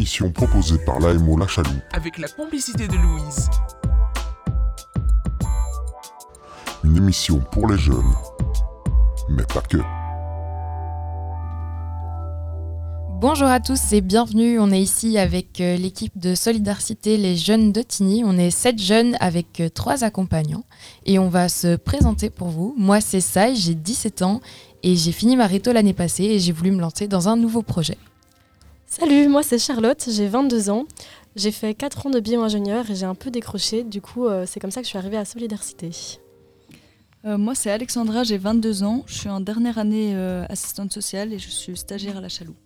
émission proposée par l'AMO La Chaloux. Avec la complicité de Louise. Une émission pour les jeunes. Mais pas que. Bonjour à tous et bienvenue. On est ici avec euh, l'équipe de Solidarité Les Jeunes de Tigny. On est sept jeunes avec euh, trois accompagnants et on va se présenter pour vous. Moi, c'est Sai, j'ai 17 ans et j'ai fini ma réto l'année passée et j'ai voulu me lancer dans un nouveau projet. Salut, moi c'est Charlotte, j'ai 22 ans. J'ai fait 4 ans de bio-ingénieur et j'ai un peu décroché. Du coup, euh, c'est comme ça que je suis arrivée à Solidarité. moi, c'est Alexandra, j'ai 22 ans. Je suis en dernière année assistante sociale et je suis stagiaire à la Chaloux.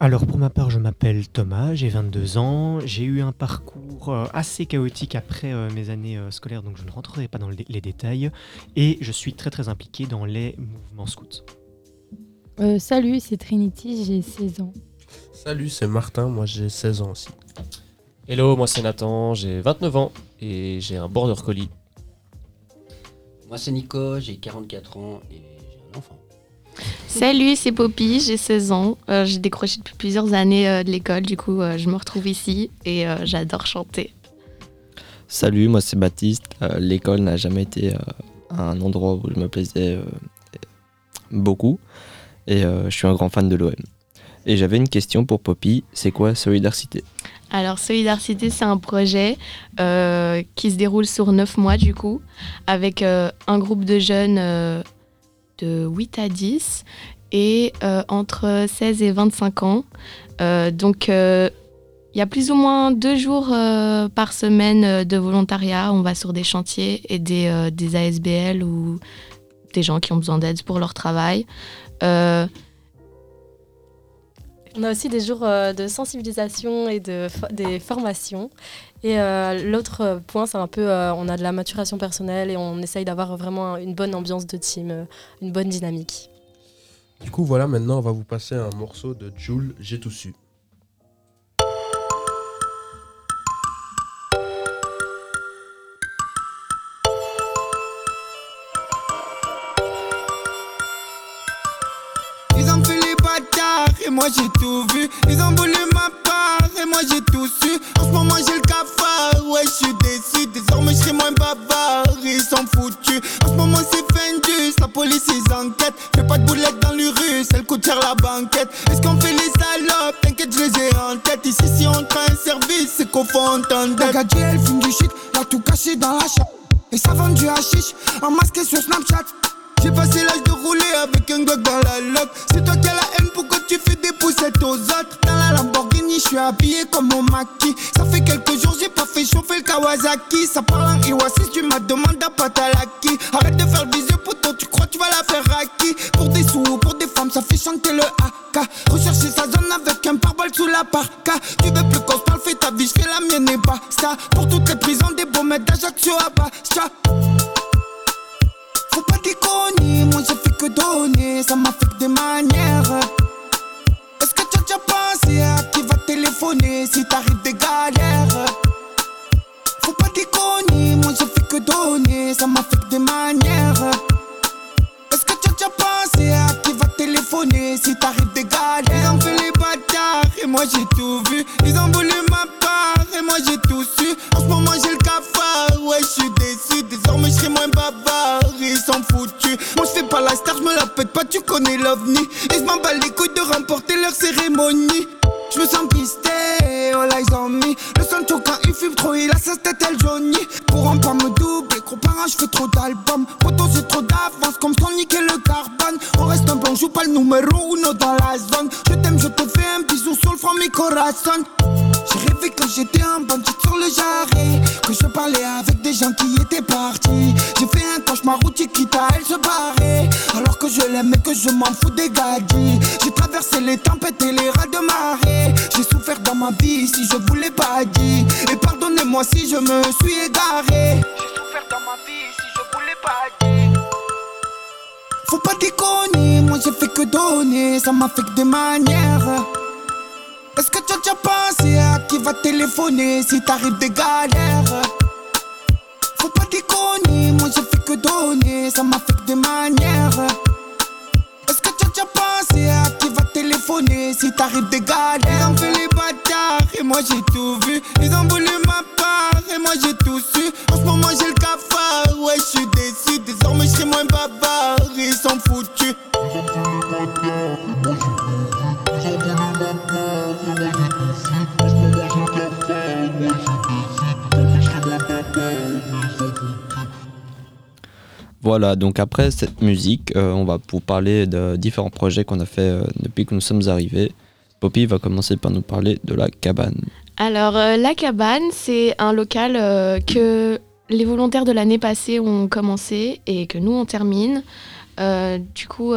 Alors pour ma part, je m'appelle Thomas, j'ai 22 ans, j'ai eu un parcours euh, assez chaotique après euh, mes années euh, scolaires, donc je ne rentrerai pas dans les détails, et je suis très très impliqué dans les mouvements scouts. Salut, c'est Trinity, j'ai 16 ans. Salut, c'est Martin, moi j'ai 16 ans aussi. Hello, moi c'est Nathan, j'ai 29 ans et j'ai un border collie. Moi c'est Nico, j'ai 44 ans et j'ai un enfant. Salut, c'est Poppy, j'ai 16 ans. Euh, j'ai décroché depuis plusieurs années euh, de l'école, du coup euh, je me retrouve ici et j'adore chanter. Salut, moi c'est Baptiste. L'école n'a jamais été un endroit où je me plaisais beaucoup et je suis un grand fan de l'OM. Et j'avais une question pour Poppy, c'est quoi Solidarité alors, Solidarité, c'est un projet qui se déroule sur 9 mois, du coup, avec un groupe de jeunes de 8 à 10 et euh, entre 16 et 25 ans. Euh, donc, euh, il y a plus ou moins deux jours par semaine de volontariat. On va sur des chantiers et des, des ASBL ou des gens qui ont besoin d'aide pour leur travail. On a aussi des jours de sensibilisation et de, des formations. Et l'autre point, c'est un peu, on a de la maturation personnelle et on essaye d'avoir vraiment une bonne ambiance de team, une bonne dynamique. Du coup, voilà, maintenant, on va vous passer un morceau de Jules, J'ai tout su. Moi j'ai tout vu. Ils ont voulu ma part et moi j'ai tout su. En ce moment j'ai le cafard, ouais je suis déçu. Désormais je serai moins bavard, ils sont foutus. En ce moment c'est Fendus, la police ils enquêtent. Fais pas de boulettes dans l'urus, elle coûte cher la banquette. Est-ce qu'on fait les salopes? T'inquiète, je les ai en tête. Ici si on train un service, c'est qu'on fait entendre. La elle fume du shit, a tout caché dans la chambre. Et ça vend du hashish, en masqué sur Snapchat. J'ai passé l'âge de rouler avec un gog dans la loque. C'est toi qui as la haine, pourquoi tu fais des poussettes aux autres? Dans la Lamborghini, je suis habillé comme mon maquis. Ça fait quelques jours, j'ai pas fait chauffer le Kawasaki. Ça parle en Iwasis, tu m'as demandé à Patalaki. Arrête de faire le bisou, toi tu crois tu vas la faire à qui Pour des sous, pour des femmes, ça fait chanter le AK. Rechercher sa zone avec un pare sous la parka. Tu veux plus qu'on se parle, fais ta vie, je fais la mienne et basta. Pour toutes les prisons, des baumettes d'Ajaccio à Bastia. Pas déconner, moi j'ai fait que donner, ça m'a fait des manières. Est-ce que tu as déjà pensé à qui va téléphoner si t'arrives des galères? Faut pas déconner, moi j'ai fait que donner, ça m'a fait des manières. Est-ce que tu as déjà pensé à qui va téléphoner si t'arrives des galères? Ils ont fait les bâtards et moi j'ai tout vu. Ils ont voulu tu connais l'ovni. Et je m'en bats les couilles de remporter leur cérémonie. Je me sens pisté, oh là ils ont mis Le son quand il fume trop, il a sa tête elle Johnny Pour un pas me doubler, gros parent je fais trop d'albums. Poto j'ai trop d'avance comme son niquer le carbone. On reste un bon, joue pas le numéro uno dans la zone. Je t'aime, je te fais un bisou sur le front mi corazon j'ai rêvé quand j'étais un bandit sur le jarret Que je parlais avec des gens qui étaient partis. J'ai fait un cauchemar où quitta elle se barrait Alors que je m'en fous des gadgets J'ai traversé les tempêtes et les rats de marée. J'ai souffert dans ma vie si je voulais pas dire Et pardonnez-moi si je me suis égaré. J'ai souffert dans ma vie si je voulais pas dire Faut pas déconner, moi j'ai fait que donner. Ça m'a fait que des manières. Est-ce que tu as déjà pensé à qui va téléphoner si t'arrives des galères? Faut pas déconner, moi j'ai fait que donner, ça m'a fait que des manières. Téléphoner si t'arrives des galères. Ils ont fait les bâtards et moi j'ai tout vu. Ils ont voulu ma part et moi j'ai tout su. En ce moment j'ai le cafard, ouais je suis déçu. Désormais je serai moins bavard, ils sont foutus. Voilà, donc après cette musique, euh, on va vous parler de différents projets qu'on a fait euh, depuis que nous sommes arrivés. Poppy va commencer par nous parler de la cabane. Alors, euh, la cabane, c'est un local que les volontaires de l'année passée ont commencé et que nous, on termine. Du coup,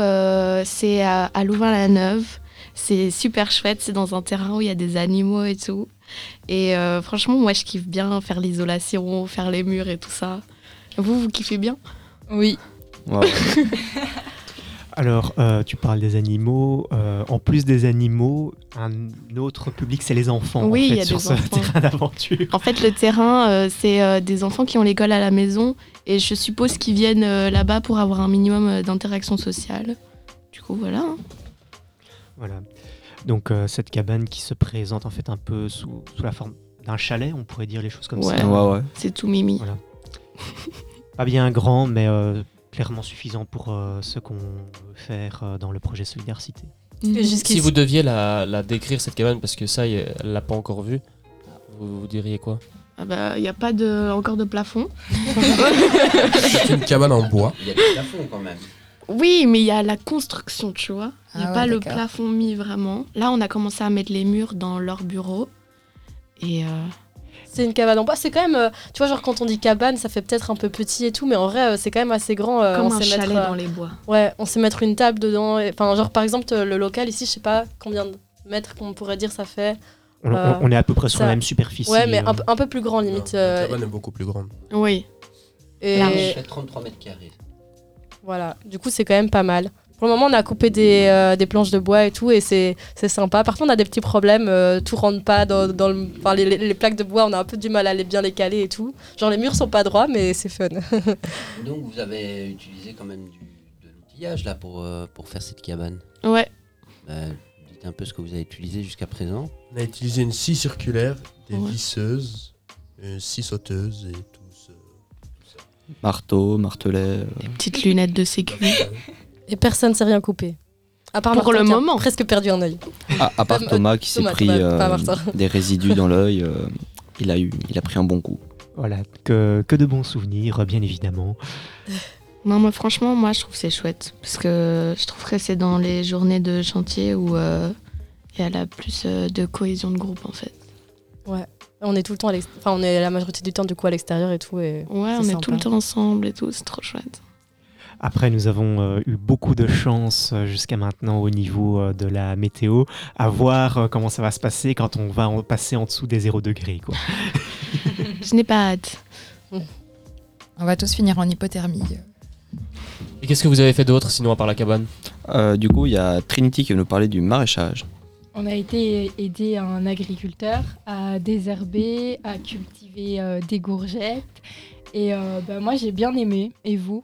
c'est à, à Louvain-la-Neuve. C'est super chouette. C'est dans un terrain où il y a des animaux et tout. Et franchement, moi, je kiffe bien faire l'isolation, faire les murs et tout ça. Vous, vous kiffez bien? Oui. Alors, euh, tu parles des animaux. euh, en plus des animaux, un autre public, c'est les enfants. en Oui, il fait, y a sur des ce enfants. terrain d'aventure. En fait, le terrain, euh, c'est euh, des enfants qui ont l'école à la maison et je suppose qu'ils viennent euh, là-bas pour avoir un minimum euh, d'interaction sociale. Du coup, voilà. hein. Voilà. Donc, euh, cette cabane qui se présente en fait un peu sous, sous la forme d'un chalet, on pourrait dire les choses comme Ouais, ça. Ouais, ouais. c'est tout mimi. Voilà. Pas bien grand, mais euh, clairement suffisant pour euh, ce qu'on veut faire euh, dans le projet Solidarité. Si vous deviez la, la décrire, cette cabane, parce que ça, elle l'a pas encore vue, vous, vous diriez quoi? Ah bah, il n'y a pas de, encore de plafond. C'est une cabane en bois. Il y a des plafonds quand même. Oui, mais il y a la construction, tu vois. Il n'y a Ah pas ouais, le plafond mis vraiment. Là, on a commencé à mettre les murs dans leur bureau. Et euh, C'est une cabane en bois. C'est quand même, euh, tu vois, genre quand on dit cabane, ça fait peut-être un peu petit et tout, mais en vrai, euh, c'est quand même assez grand. euh, comme on un sait chalet mettre, euh, dans les bois. Ouais, on sait mettre une table dedans. Enfin, genre par exemple, le local ici, je sais pas combien de mètres qu'on pourrait dire ça fait. On, Euh, on- on est à peu près sur ça- la même superficie. Ouais, mais euh, un, peu- un peu plus grand limite. La euh, cabane est beaucoup plus grande. Oui. et fait 33 mètres carrés. voilà, du coup, c'est quand même pas mal. Pour le moment, on a coupé des, euh, des planches de bois et tout, et c'est c'est sympa. Par contre, on a des petits problèmes. euh, tout rentre pas dans, dans le. Enfin, les, les- plaques de bois, on a un peu du mal à les bien les caler et tout. Genre, les murs sont pas droits, mais c'est fun. Donc vous avez utilisé quand même du, de l'outillage là pour, euh, pour faire cette cabane. Ouais. Bah, dites un peu ce que vous avez utilisé jusqu'à présent. On a utilisé une scie circulaire, des Ouais. visseuses, une scie sauteuse et tout ce... Marteau, martelet. euh, Petites lunettes de sécu. Et personne s'est rien coupé. À part Pour Martin le moment. presque perdu un œil. À, à part Tom- Thomas qui s'est pris Thomas, euh, des résidus dans l'œil, euh, il, a eu, il a pris un bon coup. Voilà, que, que de bons souvenirs, bien évidemment. Non, moi, franchement, moi, je trouve que c'est chouette. Parce que je trouve que c'est dans les journées de chantier où euh, il y a la plus euh, de cohésion de groupe, en fait. Ouais. On est tout le temps à Enfin, on est la majorité du temps du coup à l'extérieur et tout. Et Ouais, on est sympa. tout le temps ensemble et tout, c'est trop chouette. Après, nous avons euh, eu beaucoup de chance euh, jusqu'à maintenant au niveau euh, de la météo, à voir euh, comment ça va se passer quand on va en- passer en dessous des 0 degrés. Quoi. Je n'ai pas hâte. On va tous finir en hypothermie. Et qu'est-ce que vous avez fait d'autre sinon à part la cabane? Euh, du coup, il y a Trinity qui va nous parler du maraîchage. On a été aider un agriculteur à désherber, à cultiver euh, des gourgettes. Et euh, bah, moi, j'ai bien aimé. Et vous?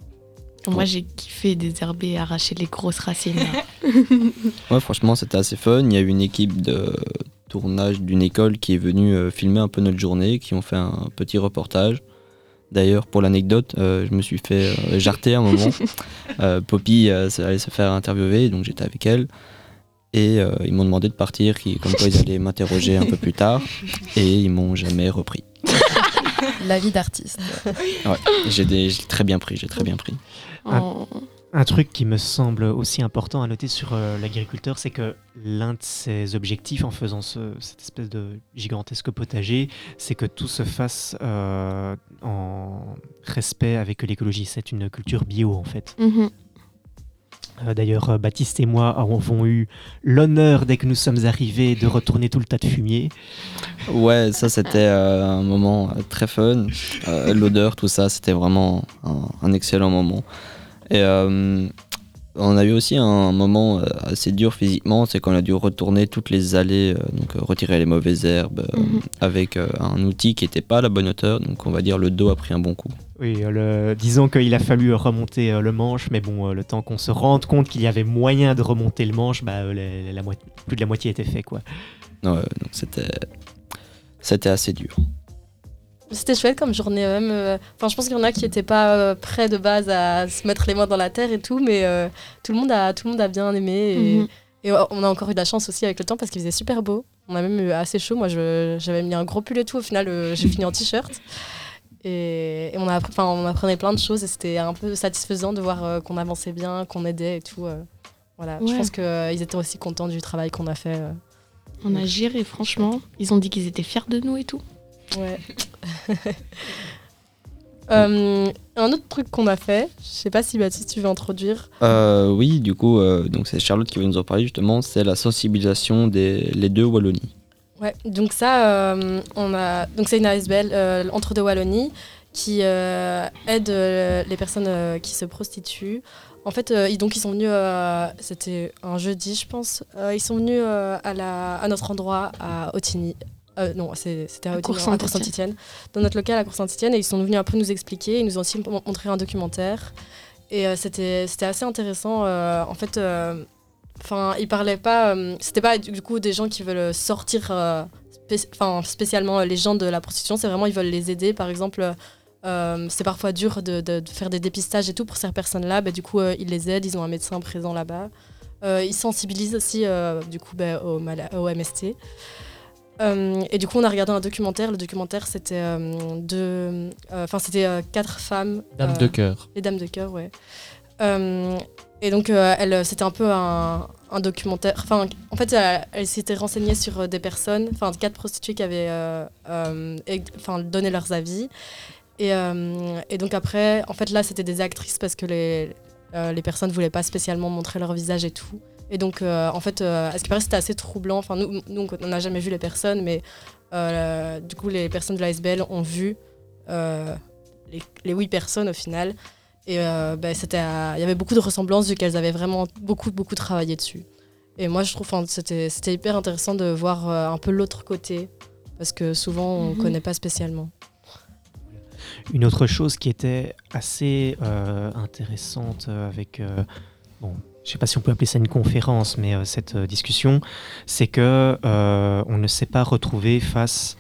Moi, j'ai kiffé désherber et arracher les grosses racines. Ouais, franchement, c'était assez fun. Il y a eu une équipe de tournage d'une école qui est venue euh, filmer un peu notre journée, qui ont fait un petit reportage. D'ailleurs, pour l'anecdote, euh, je me suis fait euh, jarter un moment. Euh, Poppy euh, allait se faire interviewer, donc j'étais avec elle. Et euh, ils m'ont demandé de partir, qui- comme quoi ils allaient m'interroger un peu plus tard. Et ils m'ont jamais repris. La vie d'artiste. Ouais, j'ai très bien pris, j'ai très bien pris. Un, un truc qui me semble aussi important à noter sur euh, l'agriculteur, c'est que l'un de ses objectifs en faisant ce- cette espèce de gigantesque potager, c'est que tout se fasse euh, en respect avec l'écologie. C'est une culture bio en fait. Mhm. Euh, D'ailleurs, euh, Baptiste et moi avons eu l'honneur, dès que nous sommes arrivés, de retourner tout le tas de fumier. Ouais, ça c'était euh, un moment euh, très fun. Euh, L'odeur, tout ça, c'était vraiment un, excellent moment. Euh, On a eu aussi un moment euh, assez dur physiquement, c'est qu'on a dû retourner toutes les allées, euh, donc euh, retirer les mauvaises herbes Mhm. avec un outil qui n'était pas à la bonne hauteur, donc on va dire le dos a pris un bon coup. Oui, le- disons qu'il a fallu remonter le manche, mais bon, le temps qu'on se rende compte qu'il y avait moyen de remonter le manche, bah, la- plus de la moitié était fait, quoi. Ouais, donc c'était c'était assez dur. C'était chouette comme journée même. euh, Enfin, je pense qu'il y en a qui n'étaient pas euh, prêts de base à se mettre les mains dans la terre et tout, mais euh, tout, le monde a, tout le monde a bien aimé. Et, Mhm. et on a encore eu de la chance aussi avec le temps parce qu'il faisait super beau. On a même eu assez chaud. Moi, j'avais mis un gros pull et tout. Au final, euh, j'ai fini en t-shirt. Et, et on, a, enfin, on apprenait plein de choses et c'était un peu satisfaisant de voir euh, qu'on avançait bien, qu'on aidait et tout. euh. voilà. Je pense qu'ils étaient aussi contents du travail qu'on a fait. On a géré, franchement. Ils ont dit qu'ils étaient fiers de nous et tout. Ouais. Euh, un autre truc qu'on a fait, je sais pas si Baptiste tu veux introduire. Euh, oui, du coup, euh, donc c'est Charlotte qui va nous en parler justement, c'est la sensibilisation des les deux Wallonie. Ouais, donc ça, euh, on a, donc c'est une ASBL euh, entre deux Wallonie qui euh, aide euh, les personnes euh, qui se prostituent. En fait, euh, ils, donc ils sont venus, euh, c'était un jeudi, je pense. euh, ils sont venus euh, à, la, à notre endroit à Otigny. Euh, non, c'était à À Cour Saint-Etienne. Dans notre local à Cour Saint-Etienne, et ils sont venus un peu nous expliquer. Ils nous ont aussi mon- montré un documentaire. Et euh, c'était assez intéressant. euh, en fait, enfin, ils parlaient pas. c'était pas du coup des gens qui veulent sortir, spécialement les gens de la prostitution. C'est vraiment ils veulent les aider. Par exemple, euh, c'est parfois dur de, de- de faire des dépistages et tout pour ces personnes-là. Bah, du coup, euh, ils les aident. Ils ont un médecin présent là-bas. Euh, ils sensibilisent aussi du coup bah, au MST. Euh, et du coup, on a regardé un documentaire. Le documentaire, c'était euh, de, euh, enfin, c'était euh, quatre femmes. Dames de cœur. Les dames de cœur, ouais. Et donc, elle, c'était un peu un, un documentaire. Enfin, en fait, elle, elle s'était renseignée sur des personnes, enfin, quatre prostituées qui avaient, enfin, donné leurs avis. Et, et donc après, en fait, là, c'était des actrices parce que les, les personnes ne voulaient pas spécialement montrer leur visage et tout. Et donc, euh, en fait, euh, à ce qui paraît, c'était assez troublant. Enfin, nous, nous on n'a jamais vu les personnes, mais euh, du coup, les personnes de l'ASBL ont vu euh, les, les huit personnes au final. Et euh, bah, c'était, à- il y avait beaucoup de ressemblances vu qu'elles avaient vraiment beaucoup, beaucoup travaillé dessus. Et moi, je trouve que c'était, c'était hyper intéressant de voir euh, un peu l'autre côté, parce que souvent, on ne Mhm. connaît pas spécialement. Une autre chose qui était assez euh, intéressante avec, euh, bon, je sais pas si on peut appeler ça une conférence, mais euh, cette euh, discussion, c'est que euh, on ne s'est pas retrouvé face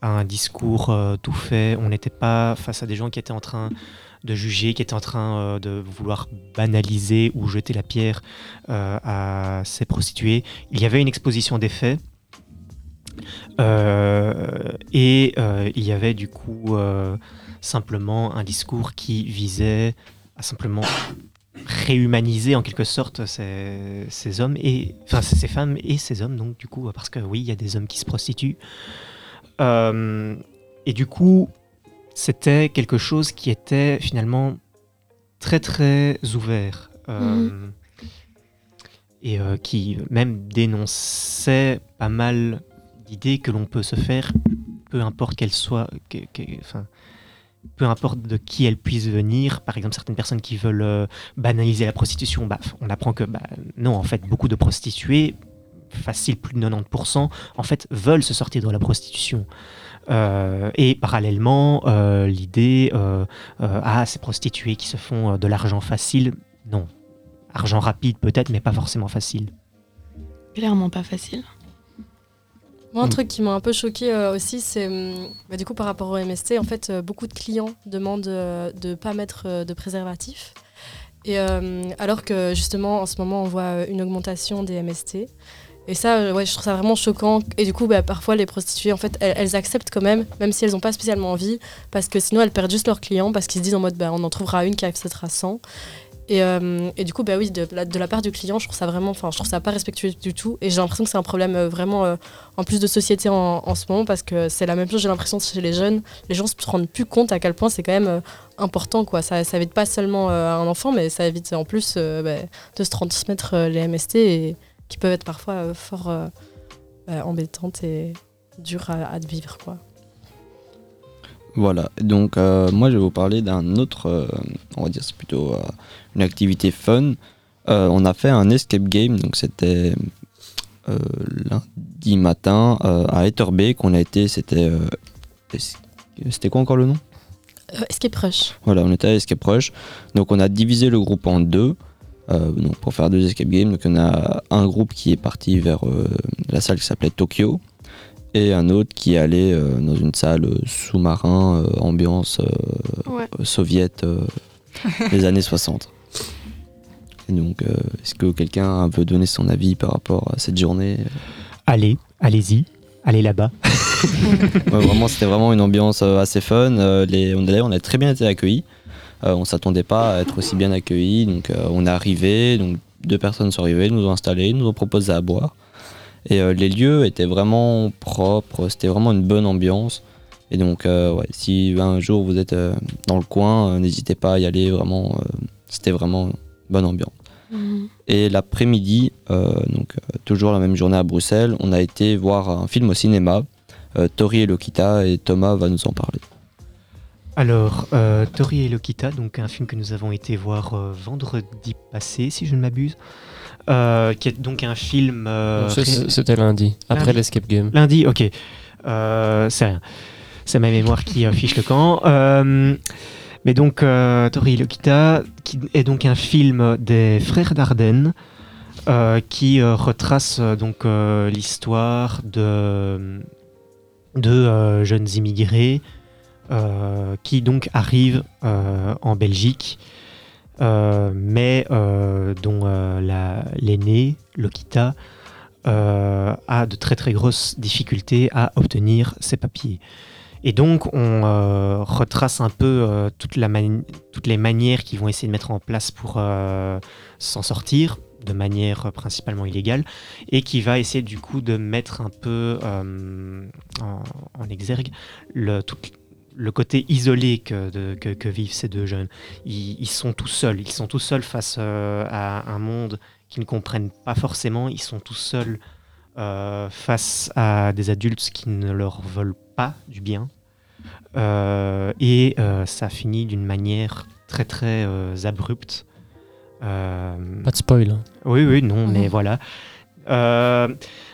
à un discours tout fait. On n'était pas face à des gens qui étaient en train de juger, qui étaient en train de vouloir banaliser ou jeter la pierre à ces prostituées. Il y avait une exposition des faits. Et il y avait du coup simplement un discours qui visait à simplement réhumaniser en quelque sorte ces, ces hommes et enfin ces femmes et ces hommes donc du coup parce que oui il y a des hommes qui se prostituent. Euh, et du coup c'était quelque chose qui était finalement très très ouvert euh, et euh, qui même dénonçait pas mal d'idées que l'on peut se faire, peu importe qu'elles soient, que- que- enfin, peu importe de qui elles puissent venir. Par exemple, certaines personnes qui veulent euh, banaliser la prostitution, bah, on apprend que bah, non, en fait, beaucoup de prostituées, facile plus de 90%, en fait, veulent se sortir de la prostitution. Euh, et parallèlement, euh, l'idée, ah, ces prostituées qui se font de l'argent facile, non. Argent rapide peut-être, mais pas forcément facile. Clairement pas facile. Moi, un Mm. truc qui m'a un peu choqué euh, aussi, c'est hum, bah, du coup par rapport au MST, en fait, euh, beaucoup de clients demandent euh, de ne pas mettre de préservatif. Et alors que justement, en ce moment, on voit une augmentation des MST. Et ça, ouais, je trouve ça vraiment choquant. Et du coup, bah, parfois, les prostituées, en fait, elles, elles acceptent quand même, même si elles n'ont pas spécialement envie, parce que sinon, elles perdent juste leurs clients, parce qu'ils se disent en mode, bah, on en trouvera une qui acceptera 100. Et, euh, et du coup, bah oui, de la, part du client, je trouve ça vraiment, enfin, je trouve ça pas respectueux du tout. Et j'ai l'impression que c'est un problème euh, vraiment euh, en plus de société en, ce moment, parce que c'est la même chose, j'ai l'impression, chez les jeunes. Les gens se rendent plus compte à quel point c'est quand même important, quoi. Ça, évite pas seulement un enfant, mais ça évite en plus bah, de se transmettre les MST qui peuvent être parfois fort bah, embêtantes et dures à, vivre, quoi. Voilà, donc moi je vais vous parler d'un autre, on va dire c'est plutôt une activité fun. Euh, on a fait un escape game, donc c'était euh, lundi matin euh, à Etterbeek. On a été, c'était. c'était quoi encore le nom? Escape Rush. Voilà, on était à Escape Rush. Donc on a divisé le groupe en deux. donc pour faire deux escape games, donc on a un groupe qui est parti vers la salle qui s'appelait Tokyo et un autre qui est allé euh, dans une salle euh, sous-marin, euh, ambiance Ouais. soviète des années 60. Donc, euh, est-ce que quelqu'un veut donner son avis par rapport à cette journée? Allez, allez-y, allez là-bas. Ouais, vraiment, c'était vraiment une ambiance euh, assez fun. Euh, les, on, on a très bien été accueillis. Euh, on s'attendait pas à être aussi bien accueillis. Donc, euh, on est arrivé. Donc, deux personnes sont arrivées, nous ont installés, nous ont proposé à boire. Et euh, les lieux étaient vraiment propres. C'était vraiment une bonne ambiance. Et donc, ouais, si un jour vous êtes dans le coin, n'hésitez pas à y aller. Vraiment, c'était vraiment une bonne ambiance. Et l'après-midi, euh, donc euh, toujours la même journée à Bruxelles, on a été voir un film au cinéma, euh, Tori et Lokita, et Thomas va nous en parler. Alors, euh, Tori et Lokita, donc un film que nous avons été voir euh, vendredi passé, si je ne m'abuse, euh, qui est donc un film. euh, C'était lundi, après l'escape game. Lundi, ok. Euh, c'est rien. C'est ma mémoire qui euh, fiche le camp. Mais donc, euh, Tori Lokita, est donc un film des frères Dardenne, euh, qui euh, retrace donc l'histoire de, de euh, jeunes immigrés qui donc arrivent en Belgique, mais dont la- l'aîné, Lokita, a de très très grosses difficultés à obtenir ses papiers. Et donc on euh, retrace un peu euh, toutes les manières qu'ils vont essayer de mettre en place pour euh, s'en sortir de manière principalement illégale et qui va essayer du coup de mettre un peu en, exergue le, côté isolé que, vivent ces deux jeunes. Ils, sont tout seuls, ils sont tout seuls face à un monde qu'ils ne comprennent pas forcément, ils sont tout seuls face à des adultes qui ne leur veulent pas du bien. Euh, et euh, ça finit d'une manière très très euh, abrupte. Euh, Pas de spoil. hein. oui, oui, non, mais voilà. Euh,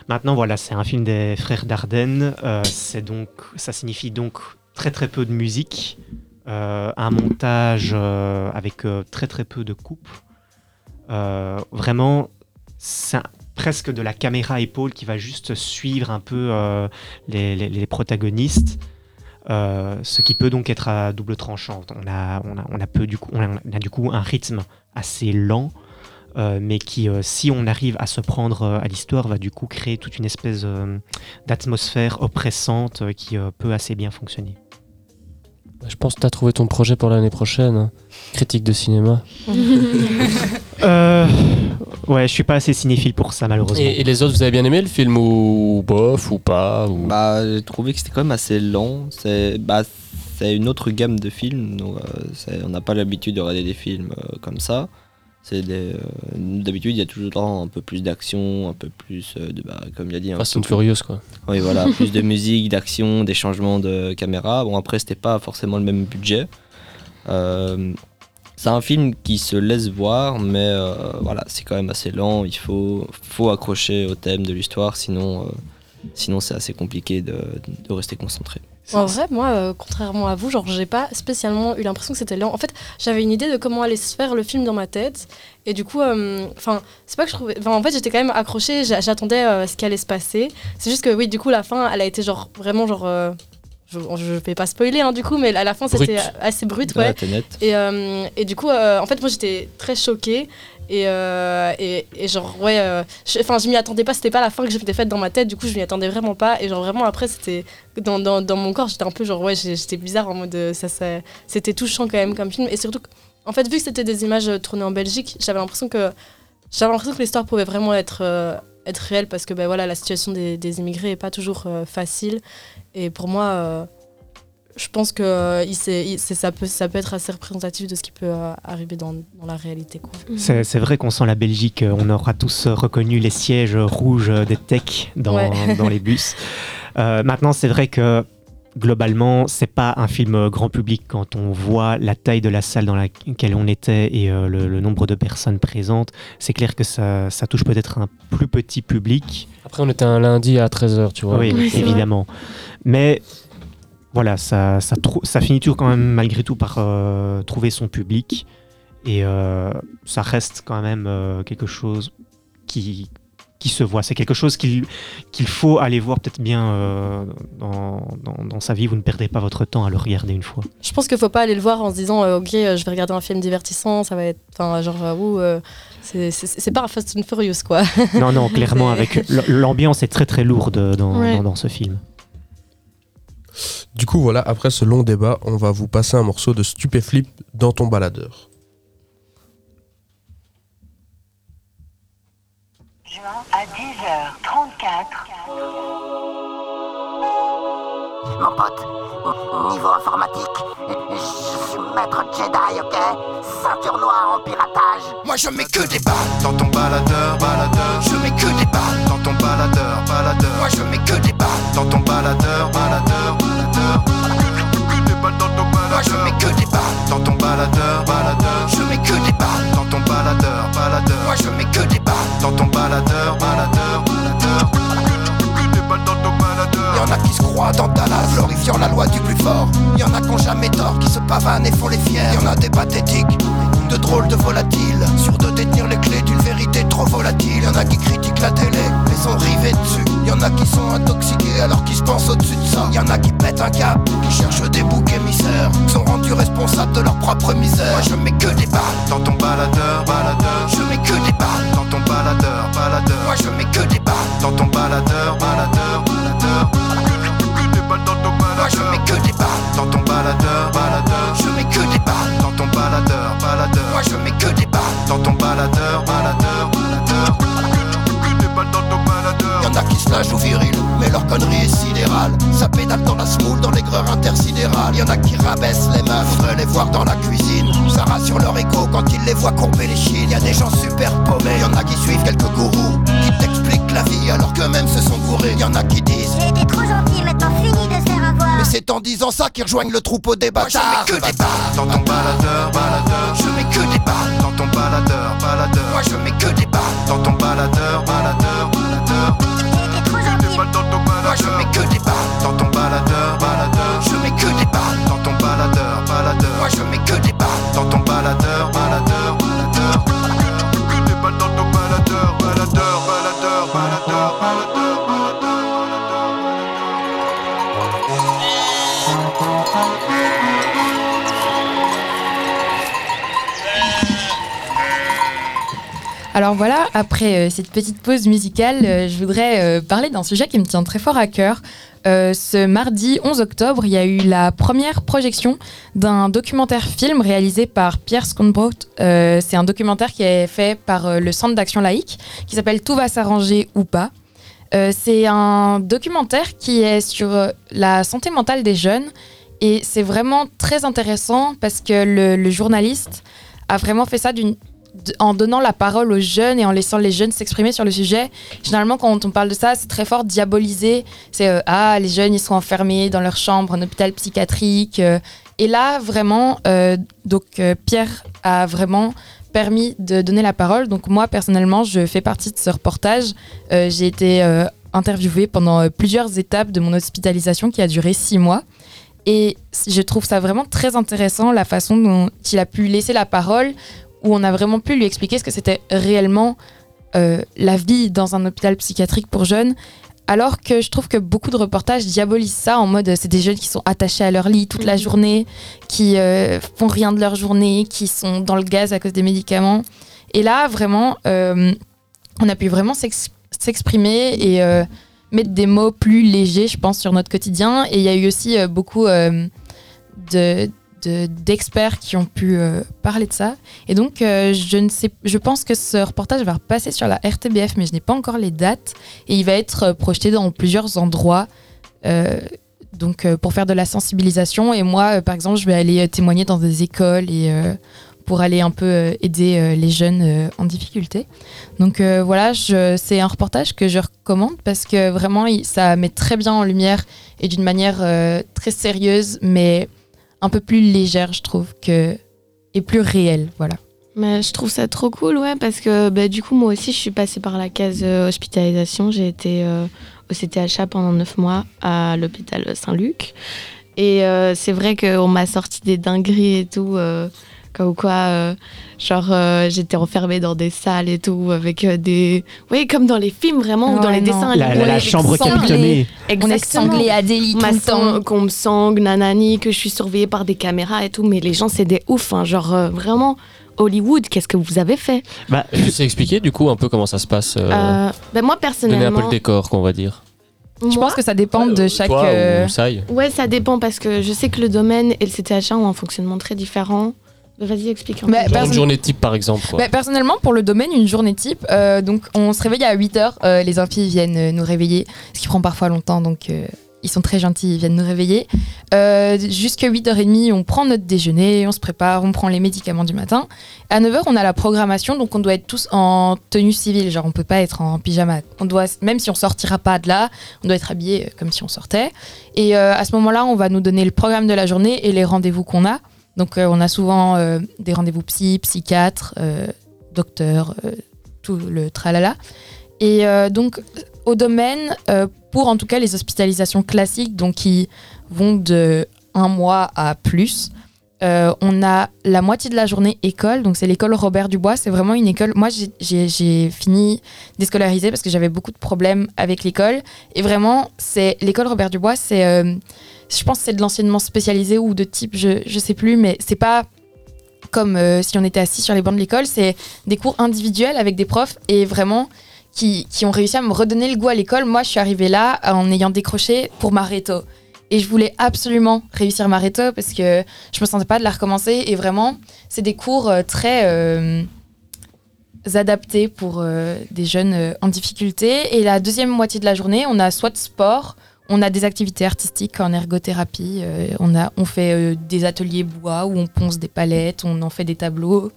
maintenant, voilà, c'est un film des frères Dardenne. Euh, c'est donc, ça signifie donc très très peu de musique, euh, un montage euh, avec euh, très très peu de coupes. Euh, vraiment, c'est presque de la caméra épaule qui va juste suivre un peu euh, les, les- les protagonistes. Euh, ce qui peut donc être à double tranchant. On a, on a, on a, peu, du coup, on a, on a du coup un rythme assez lent, euh, mais qui, euh, si on arrive à se prendre euh, à l'histoire, va du coup créer toute une espèce euh, d'atmosphère oppressante euh, qui euh, peut assez bien fonctionner. Je pense que tu as trouvé ton projet pour l'année prochaine. hein. Critique de cinéma. Euh, ouais, je suis pas assez cinéphile pour ça malheureusement. Et, et les autres, vous avez bien aimé le film ou bof ou pas ou... Bah, j'ai trouvé que c'était quand même assez lent. C'est bah, c'est une autre gamme de films. donc, euh, on n'a pas l'habitude de regarder des films euh, comme ça. Euh, D'habitude, il y a toujours un peu plus d'action, un peu plus de, bah, comme il a dit, un Fast and Furious, quoi. Oui, voilà, plus de musique, d'action, des changements de caméra. Bon, après, c'était pas forcément le même budget. Euh, c'est un film qui se laisse voir, mais euh, voilà, c'est quand même assez lent. Il faut, faut accrocher au thème de l'histoire, sinon, euh, sinon c'est assez compliqué de, de rester concentré. En vrai, moi, euh, contrairement à vous, genre, j'ai pas spécialement eu l'impression que c'était lent. En fait, j'avais une idée de comment allait se faire le film dans ma tête. Et du coup, euh, enfin, c'est pas que je trouvais. Enfin, en fait, j'étais quand même accrochée, j'a- j'attendais euh, ce qui allait se passer. C'est juste que, oui, du coup, la fin, elle a été genre vraiment genre. Je, je vais pas spoiler hein, du coup, mais à la fin c'était assez brut, Ouais, ouais. Et, euh, et du coup, euh, en fait, moi j'étais très choquée. Et, euh, et, et genre, ouais, euh, je- enfin, je, m'y attendais pas, c'était pas la fin que j'étais faite dans ma tête, du coup, je m'y attendais vraiment pas. Et genre, vraiment, après, c'était dans, dans, dans mon corps, j'étais un peu genre, ouais, j'étais bizarre en mode, ça, ça, c'était touchant quand même comme film. Et surtout, en fait, vu que c'était des images tournées en Belgique, j'avais l'impression que j'avais l'impression que l'histoire pouvait vraiment être, être réelle parce que ben, voilà, la situation des, des immigrés est pas toujours euh, facile. Et pour moi, euh, je pense que euh, il il- c'est- ça, peut, ça peut être assez représentatif de ce qui peut euh, arriver dans, dans la réalité. Quoi. C'est c'est vrai qu'on sent la Belgique, on aura tous reconnu les sièges rouges des techs dans, Ouais. dans les bus. Euh, maintenant, c'est vrai que globalement, c'est pas un film grand public quand on voit la taille de la salle dans laquelle on était et euh, le, le nombre de personnes présentes. C'est clair que ça, ça touche peut-être un plus petit public. Après, on était un lundi à 13h, tu vois. Oui, évidemment. Mais voilà, ça, ça, finit toujours quand même malgré tout par euh, trouver son public. Et euh, ça reste quand même euh, quelque chose qui, qui se voit. C'est quelque chose qu'il qu'il faut aller voir peut-être bien euh, dans, dans- dans sa vie. Vous ne perdez pas votre temps à le regarder une fois. Je pense qu'il faut pas aller le voir en se disant euh, ok euh, je vais regarder un film divertissant ça va être enfin genre euh, ouh, c'est- pas un Fast and Furious quoi. Non, non, clairement, avec l'ambiance est très très lourde dans, Ouais. dans, dans ce film. Du coup, voilà, après ce long débat, on va vous passer un morceau de Stupéflip dans ton baladeur. À 10h34. Mon pote, niveau informatique, je suis maître Jedi, ok? Ceinture noire en piratage. Moi je mets que des balles dans ton baladeur, baladeur. Je mets que des balles dans ton baladeur, baladeur. Moi je mets que des balles dans ton baladeur, baladeur, baladeur. Que des balles dans ton baladeur. Moi je mets que des balles dans ton baladeur, baladeur. Je mets que des balles dans ton baladeur, baladeur. Moi je mets que des balles dans ton baladeur, baladeur, baladeur. Que des balles dans ton baladeur. Y'en a qui se croient dans Dallas, glorifiant la loi du plus fort. Y'en a qui ont jamais tort, qui se pavanent et font les fiers. Y'en a des pathétiques, de drôles de volatiles, sûrs de détenir les clés d'une vérité trop volatile. Y'en a qui critiquent la télé, sont rivés dessus. Y'en a qui sont intoxiqués alors qu'ils se pensent au-dessus de ça. Y'en a qui pètent un cap, qui cherchent des boucs émissaires, qui sont rendus responsables de leur propre misère. Moi je mets que des balles dans ton baladeur, baladeur. Je mets que des balles dans ton baladeur, baladeur. Rejoignent le troupeau des bâtards. mets que des dans ton baladeur, baladeur. Alors voilà, après euh, cette petite pause musicale, euh, je voudrais euh, parler d'un sujet qui me tient très fort à cœur. Ce mardi 11 octobre, il y a eu la première projection d'un documentaire film réalisé par Pierre Skonbrot. C'est un documentaire qui est fait par le Centre d'action laïque qui s'appelle Tout va s'arranger ou pas. C'est un documentaire qui est sur la santé mentale des jeunes et c'est vraiment très intéressant parce que le, journaliste a vraiment fait ça d'une en donnant la parole aux jeunes et en laissant les jeunes s'exprimer sur le sujet. Généralement, quand on parle de ça, c'est très fort diabolisé. C'est euh, ah, les jeunes, ils sont enfermés dans leur chambre, en hôpital psychiatrique. euh. et là, vraiment, euh, donc Pierre a vraiment permis de donner la parole. Donc moi, personnellement, je fais partie de ce reportage. J'ai été interviewée pendant plusieurs étapes de mon hospitalisation qui a duré six mois. Et je trouve ça vraiment très intéressant la façon dont il a pu laisser la parole, où on a vraiment pu lui expliquer ce que c'était réellement euh, la vie dans un hôpital psychiatrique pour jeunes. Alors que je trouve que beaucoup de reportages diabolisent ça en mode c'est des jeunes qui sont attachés à leur lit toute la journée, qui euh, font rien de leur journée, qui sont dans le gaz à cause des médicaments. Et là, vraiment, euh, on a pu vraiment s'ex- s'exprimer et mettre des mots plus légers, je pense, sur notre quotidien. Et il y a eu aussi beaucoup euh, de de- d'experts qui ont pu euh, parler de ça. Et donc, euh, je, ne sais, je pense que ce reportage va repasser sur la RTBF, mais je n'ai pas encore les dates. Et il va être euh, projeté dans plusieurs endroits. donc, pour faire de la sensibilisation. Et moi, par exemple, je vais aller témoigner dans des écoles et pour aller un peu aider les jeunes en difficulté. Donc voilà, c'est un reportage que je recommande parce que vraiment ça met très bien en lumière et d'une manière très sérieuse, mais un peu plus légère, je trouve, que et plus réelle. Voilà. Mais je trouve ça trop cool, ouais, parce que bah, du coup, moi aussi, je suis passée par la case euh, hospitalisation. J'ai été euh, au CTHA pendant 9 mois à l'hôpital Saint-Luc. Et euh, c'est vrai qu'on m'a sorti des dingueries et tout. Comme quoi, euh, genre, euh, j'étais enfermée dans des salles et tout, avec euh, des. Oui, comme dans les films, vraiment, ou dans les non. dessins La- animés. la- la chambre capitonnée. On est sanglé à délit tout Ma le temps. sang- Qu'on me sangle, nanani, que je suis surveillée par des caméras et tout. Mais les gens, c'est des ouf. hein, genre, euh, vraiment, Hollywood, qu'est-ce que vous avez fait? Bah, Tu sais expliquer du coup un peu comment ça se passe euh, Euh, ben, Moi, Donner personnellement. un peu le décor, qu'on va dire. Je pense que ça dépend de chaque. Toi euh, ou Sai Ouais, ça dépend parce que je sais que le domaine et le CTHA ont un fonctionnement très différent. Vas-y, explique un Mais Une journée type par exemple. Quoi. Bah, personnellement, pour le domaine, une journée type, euh, donc on se réveille à 8h, les infis viennent euh, nous réveiller, ce qui prend parfois longtemps, donc euh, ils sont très gentils, ils viennent nous réveiller. Euh, Jusqu'à 8h30, on prend notre déjeuner, on se prépare, on prend les médicaments du matin. À 9h, on a la programmation, donc on doit être tous en tenue civile, genre on peut pas être en pyjama. On doit, même si on sortira pas de là, on doit être habillé euh, comme si on sortait. Et euh, à ce moment-là, on va nous donner le programme de la journée et les rendez-vous qu'on a. Donc euh, on a souvent euh, des rendez-vous psy, psychiatre, euh, docteur, tout le tralala. Et donc au domaine, pour en tout cas les hospitalisations classiques, donc qui vont de un mois à plus, on a la moitié de la journée école, donc c'est l'école Robert Dubois. C'est vraiment une école. Moi, j'ai- fini déscolarisée parce que j'avais beaucoup de problèmes avec l'école. Et vraiment, c'est l'école Robert Dubois. C'est, je pense, que c'est de l'enseignement spécialisé ou de type, je je sais plus, mais c'est pas comme euh, si on était assis sur les bancs de l'école. C'est des cours individuels avec des profs et vraiment qui, qui ont réussi à me redonner le goût à l'école. Moi, je suis arrivée là en ayant décroché pour ma réto. Et je voulais absolument réussir ma réto parce que je me sentais pas de la recommencer. Et vraiment, c'est des cours euh, très euh, adaptés pour des jeunes en difficulté. Et la deuxième moitié de la journée, on a soit de sport, on a des activités artistiques en ergothérapie, euh, on, a, on fait euh, des ateliers bois où on ponce des palettes, on en fait des tableaux,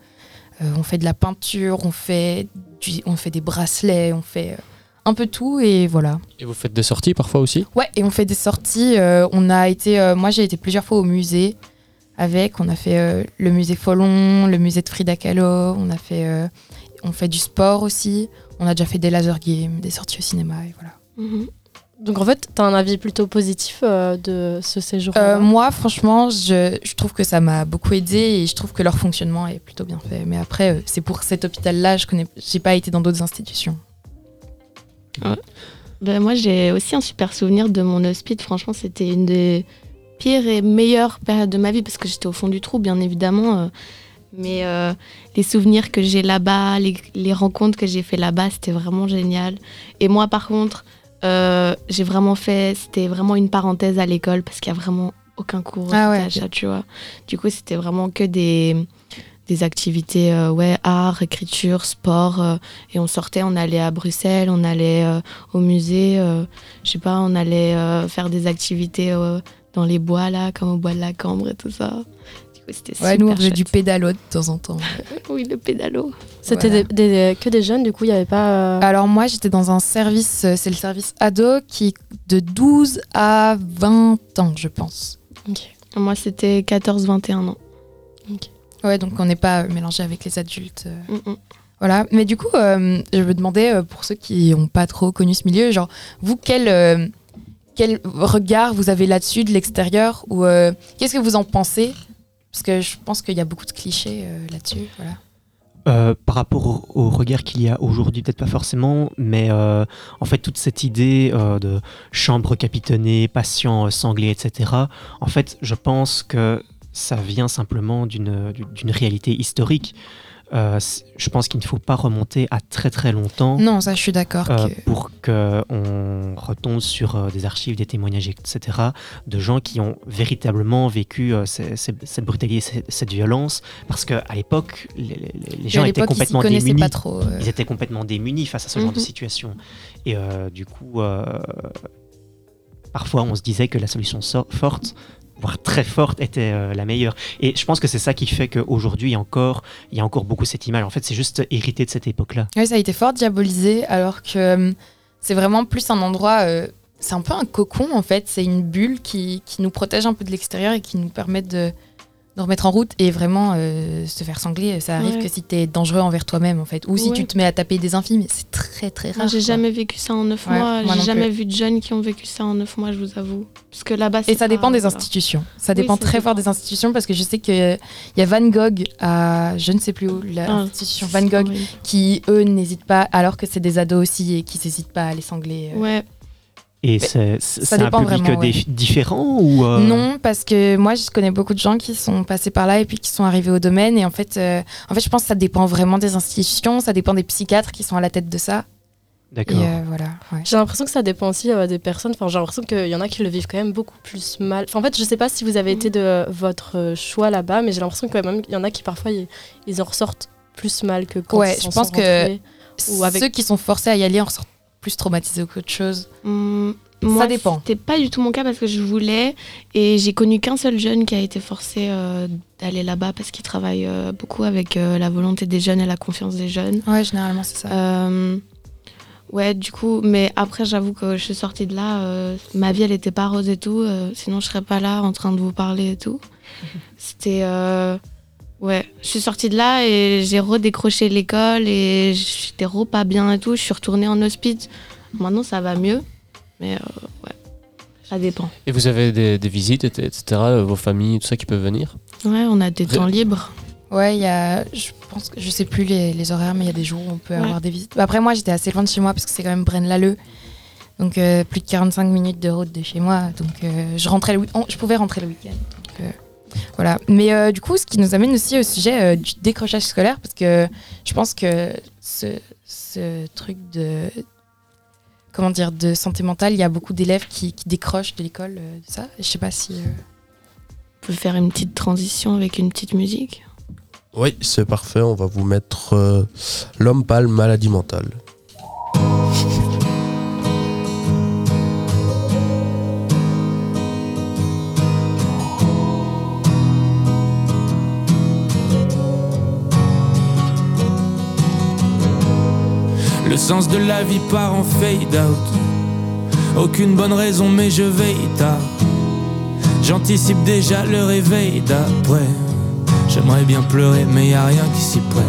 euh, on fait de la peinture, on fait, du- on fait des bracelets, on fait euh, un peu tout et voilà. Et vous faites des sorties parfois aussi? Ouais, et on fait des sorties. euh, on a été, euh, moi j'ai été plusieurs fois au musée avec. On a fait euh, le musée Follon, le musée de Frida Kahlo. On a fait, euh, on fait du sport aussi. On a déjà fait des laser games, des sorties au cinéma et voilà. Mhm. Donc en fait, tu as un avis plutôt positif euh, de ce séjour Euh, moi, franchement, je, je trouve que ça m'a beaucoup aidé et je trouve que leur fonctionnement est plutôt bien fait. Mais après, euh, c'est pour cet hôpital-là, je connais, j'ai pas été dans d'autres institutions. Ouais. Ben, moi, j'ai aussi un super souvenir de mon hospice. Franchement, c'était une des pires et meilleures périodes de ma vie parce que j'étais au fond du trou, bien évidemment. euh, mais euh, les souvenirs que j'ai là-bas, les, les rencontres que j'ai fait là-bas, c'était vraiment génial. Et moi, par contre, euh, j'ai vraiment fait, c'était vraiment une parenthèse à l'école parce qu'il y a vraiment aucun cours Ah ouais, tu vois. Du coup, c'était vraiment que des des activités euh, ouais art écriture sport euh, et on sortait on allait à Bruxelles on allait au musée je sais pas on allait faire des activités dans les bois là comme au bois de la Cambre et tout ça c'était Ouais, super nous on faisait du pédalo de temps en temps. oui le pédalo C'était Voilà. des- des- que des jeunes, du coup, il n'y avait pas. euh, Alors moi j'étais dans un service, euh, c'est le service ado qui est de 12 à 20 ans je pense. moi c'était 14-21 ans Ouais donc on n'est pas mélangé avec les adultes. euh. Mm, mm. Voilà, mais du coup euh, je me demandais euh, pour ceux qui n'ont pas trop connu ce milieu, genre vous quel, euh, quel regard vous avez là-dessus de l'extérieur ou euh, qu'est-ce que vous en pensez Parce que je pense qu'il y a beaucoup de clichés euh, là-dessus. Euh, par rapport au, regard qu'il y a aujourd'hui, peut-être pas forcément, mais euh, en fait toute cette idée de chambre capitonnée, patient sanglé, etc. En fait, je pense que ça vient simplement d'une réalité historique. Euh, je pense qu'il ne faut pas remonter à très très longtemps. Non, ça, je suis d'accord euh, que- Pour qu'on retombe sur euh, des archives, des témoignages, etc. de gens qui ont véritablement vécu ces- ces- cette brutalité, cette violence. Parce qu'à l'époque, les, les- les Et gens étaient ils complètement démunis. pas trop, euh. Ils étaient complètement démunis face à ce genre de Mhm. situation. Et du coup, parfois, on se disait que la solution so- forte voire très forte, était euh, la meilleure. Et je pense que c'est ça qui fait qu'aujourd'hui, encore, il y a encore beaucoup cette image. En fait, c'est juste hérité de cette époque-là. Oui, ça a été fort diabolisé, alors que euh, c'est vraiment plus un endroit. euh, c'est un peu un cocon, en fait. C'est une bulle qui, qui nous protège un peu de l'extérieur et qui nous permet de, de remettre en route. Et vraiment, euh, se faire sangler, ça arrive Ouais. que si tu es dangereux envers toi-même, en fait. Ou si Ouais. tu te mets à taper des infimes. C'est très, très rare. J'ai jamais vécu ça en 9 Ouais, mois. moi J'ai jamais plus. vu de jeunes qui ont vécu ça en 9 mois, je vous avoue. Parce que là-bas, Et ça dépend des voilà. institutions. Ça Oui, dépend très fort des institutions parce que je sais qu'il y a Van Gogh à je ne sais plus où, Ah, l'institution Van Gogh, qui eux n'hésitent pas, alors que c'est des ados aussi et qui n'hésitent pas à les sangler. euh. Ouais. Et c'est un dépend public vraiment, ouais. différent ou euh, Non, parce que moi, je connais beaucoup de gens qui sont passés par là et puis qui sont arrivés au domaine. Et en fait, euh, en fait, je pense que ça dépend vraiment des institutions, ça dépend des psychiatres qui sont à la tête de ça. D'accord. Euh, voilà. ouais. J'ai l'impression que ça dépend aussi euh, des personnes. Enfin, j'ai l'impression qu'il y en a qui le vivent quand même beaucoup plus mal. Enfin, en fait, je sais pas si vous avez été de votre choix là-bas, mais j'ai l'impression que quand même il y en a qui parfois ils, ils en ressortent plus mal que quand Ouais, ils je pense sont que rentrés. Ou avec- ceux qui sont forcés à y aller en ressortent plus traumatisés qu'autre chose. Hum, Ça dépend. C'était pas du tout mon cas parce que je voulais et j'ai connu qu'un seul jeune qui a été forcé euh, d'aller là-bas parce qu'il travaille euh, beaucoup avec euh, la volonté des jeunes et la confiance des jeunes. Ouais, généralement c'est ça. Ouais, du coup, mais après j'avoue que je suis sortie de là, ma vie elle était pas rose et tout, sinon je serais pas là en train de vous parler et tout. C'était euh, ouais, je suis sortie de là et j'ai redécroché l'école et j'étais re pas bien et tout. Je suis retournée en hospice. Maintenant ça va mieux, mais euh, ouais, ça dépend. Et vous avez des, des visites, et- etc., euh, vos familles, tout ça qui peuvent venir? Ouais, on a des temps libres. Ouais, il y a, je pense que je sais plus les, les horaires, mais il y a des jours où on peut Ouais. avoir des visites. Bah, Après, moi, j'étais assez loin de chez moi parce que c'est quand même Braine-l'Alleud. Donc, euh, plus de 45 minutes de route de chez moi. Donc, euh, je, rentrais le week- on- je pouvais rentrer le week-end. Donc, euh, voilà. Mais euh, du coup, ce qui nous amène aussi au sujet euh, du décrochage scolaire, parce que je pense que ce, ce truc de. Comment dire, de santé mentale, il y a beaucoup d'élèves qui, qui décrochent de l'école, euh, de ça. Je sais pas si. euh, On peut faire une petite transition avec une petite musique? Oui, c'est parfait. On va vous mettre euh, L'homme pâle, maladie mentale. Le sens de la vie part en fade out. Aucune bonne raison, mais je veille tard. J'anticipe déjà le réveil d'après. J'aimerais bien pleurer, mais y a rien qui s'y prête.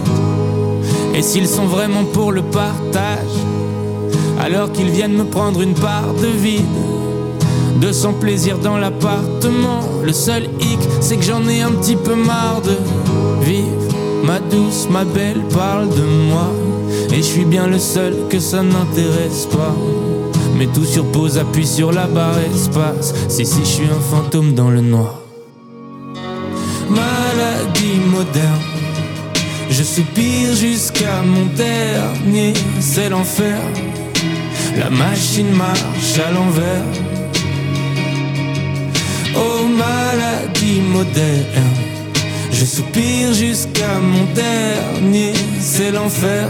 Et s'ils sont vraiment pour le partage, alors qu'ils viennent me prendre une part de vide. De son plaisir dans l'appartement. Le seul hic, c'est que j'en ai un petit peu marre de vivre. Ma douce, ma belle parle de moi. Et je suis bien le seul que ça n'intéresse pas. Mais tout sur pause, appuie sur la barre espace. Si, si, je suis un fantôme dans le noir. Maladie moderne. Je soupire jusqu'à mon dernier, c'est l'enfer. La machine marche à l'envers. Oh maladie moderne, je soupire jusqu'à mon dernier, c'est l'enfer.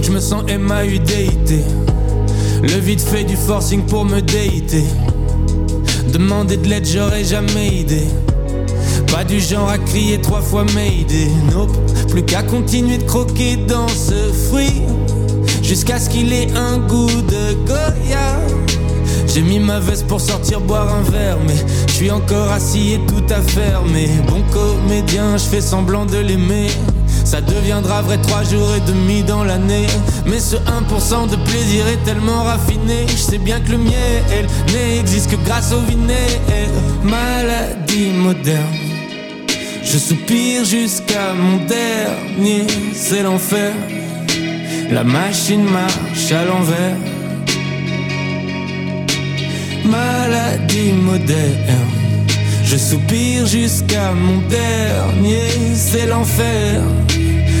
Que je me sens MAUDIT. Le vide fait du forcing pour me déiter. Demander de l'aide, j'aurais jamais idée. Pas du genre à crier trois fois Mayday. Nope, plus qu'à continuer de croquer dans ce fruit. Jusqu'à ce qu'il ait un goût de Goya. J'ai mis ma veste pour sortir boire un verre, mais je suis encore assis et tout à fermer. Bon comédien, je fais semblant de l'aimer. Ça deviendra vrai trois jours et demi dans l'année. Mais ce 1% de plaisir est tellement raffiné. Je sais bien que le miel n'existe que grâce au vinaigre. Maladie moderne. Je soupire jusqu'à mon dernier, c'est l'enfer. La machine marche à l'envers. Maladie moderne. Je soupire jusqu'à mon dernier, c'est l'enfer.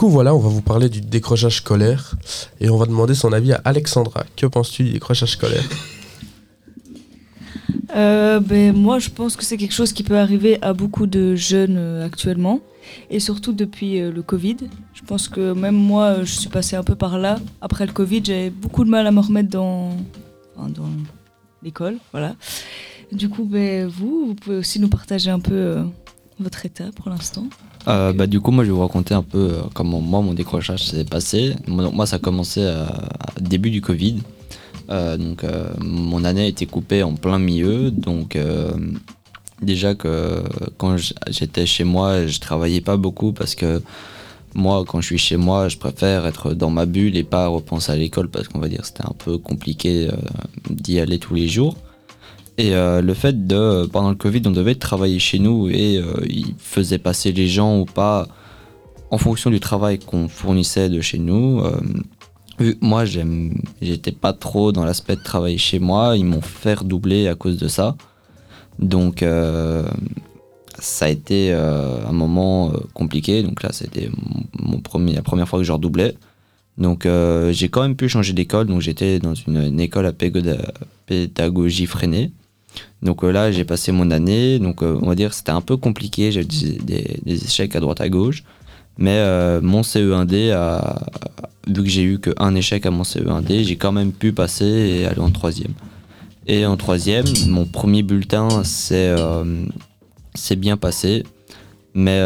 coup, voilà, on va vous parler du décrochage scolaire et on va demander son avis à Alexandra. Que penses-tu du décrochage scolaire? Euh, ben, moi, je pense que c'est quelque chose qui peut arriver à beaucoup de jeunes euh, actuellement, et surtout depuis euh, le Covid. Je pense que même moi, je suis passée un peu par là. Après le Covid, j'avais beaucoup de mal à me remettre dans, l'école. Voilà. Du coup, ben, vous, vous pouvez aussi nous partager un peu votre état pour l'instant. Euh, bah, du coup, moi, je vais vous raconter un peu euh, comment moi, mon décrochage s'est passé. Moi, moi, ça a commencé à début du Covid. Euh, donc, euh, mon année a été coupée en plein milieu. Donc, euh, déjà que quand j'étais chez moi, je travaillais pas beaucoup parce que moi, quand je suis chez moi, je préfère être dans ma bulle et pas repenser à l'école parce qu'on va dire que c'était un peu compliqué euh, d'y aller tous les jours. Et euh, le fait de, pendant le Covid, on devait travailler chez nous et euh, ils faisaient passer les gens ou pas en fonction du travail qu'on fournissait de chez nous. euh, moi, j'étais pas trop dans l'aspect de travailler chez moi, ils m'ont fait redoubler à cause de ça. Donc, euh, ça a été un moment compliqué. Donc là, c'était mon, la première fois que je redoublais. Donc j'ai quand même pu changer d'école. Donc j'étais dans une, école à pédagogie freinée. Donc euh, là, j'ai passé mon année. Donc euh, on va dire c'était un peu compliqué. J'ai des, des- échecs à droite à gauche. Mais euh, mon CE1D, a, vu que j'ai eu qu'un échec à mon CE1D, j'ai quand même pu passer et aller en troisième. Et en troisième, mon premier bulletin s'est bien passé. Mais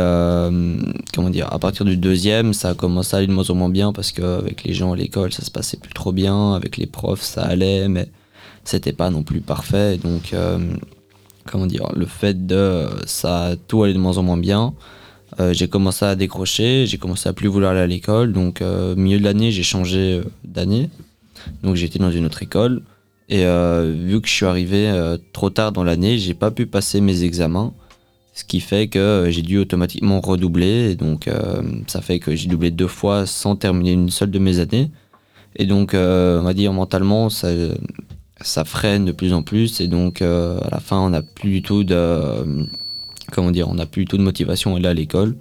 comment dire, à partir du deuxième, ça a commencé à aller de moins en moins bien parce qu'avec les gens à l'école, ça se passait plus trop bien. Avec les profs, ça allait, mais c'était pas non plus parfait. Donc, euh, comment dire, le fait de ça tout allait de moins en moins bien. Euh, j'ai commencé à décrocher, j'ai commencé à plus vouloir aller à l'école. Donc, euh, milieu de l'année, j'ai changé euh, d'année. Donc, j'étais dans une autre école. Et vu que je suis arrivé trop tard dans l'année, j'ai pas pu passer mes examens. Ce qui fait que j'ai dû automatiquement redoubler. Donc, ça fait que j'ai doublé deux fois sans terminer une seule de mes années. Et donc, on va dire mentalement, ça, ça freine de plus en plus. Et donc, euh, à la fin, on n'a plus du tout de. comment dire On n'a plus du tout de motivation à aller à l'école.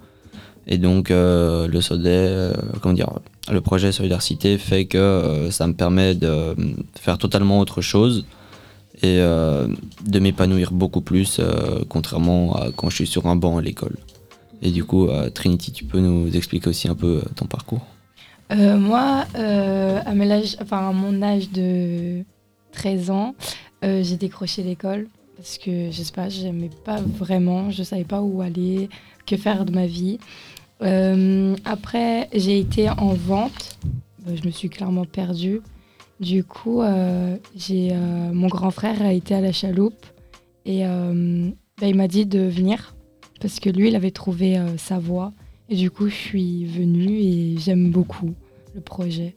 Et donc, euh, le euh, comment dire Le projet Solidarité fait que euh, ça me permet de faire totalement autre chose et de m'épanouir beaucoup plus, contrairement à quand je suis sur un banc à l'école. Et du coup, Trinity, tu peux nous expliquer aussi un peu ton parcours? Moi, à mon âge de 13 ans, euh, j'ai décroché l'école parce que je sais pas, j'aimais pas vraiment, je savais pas où aller, que faire de ma vie. Euh, après, j'ai été en vente, Euh, je me suis clairement perdue. Du coup, euh, j'ai mon grand frère a été à la chaloupe et bah, il m'a dit de venir parce que lui, il avait trouvé sa voie. Et du coup, je suis venue et j'aime beaucoup le projet.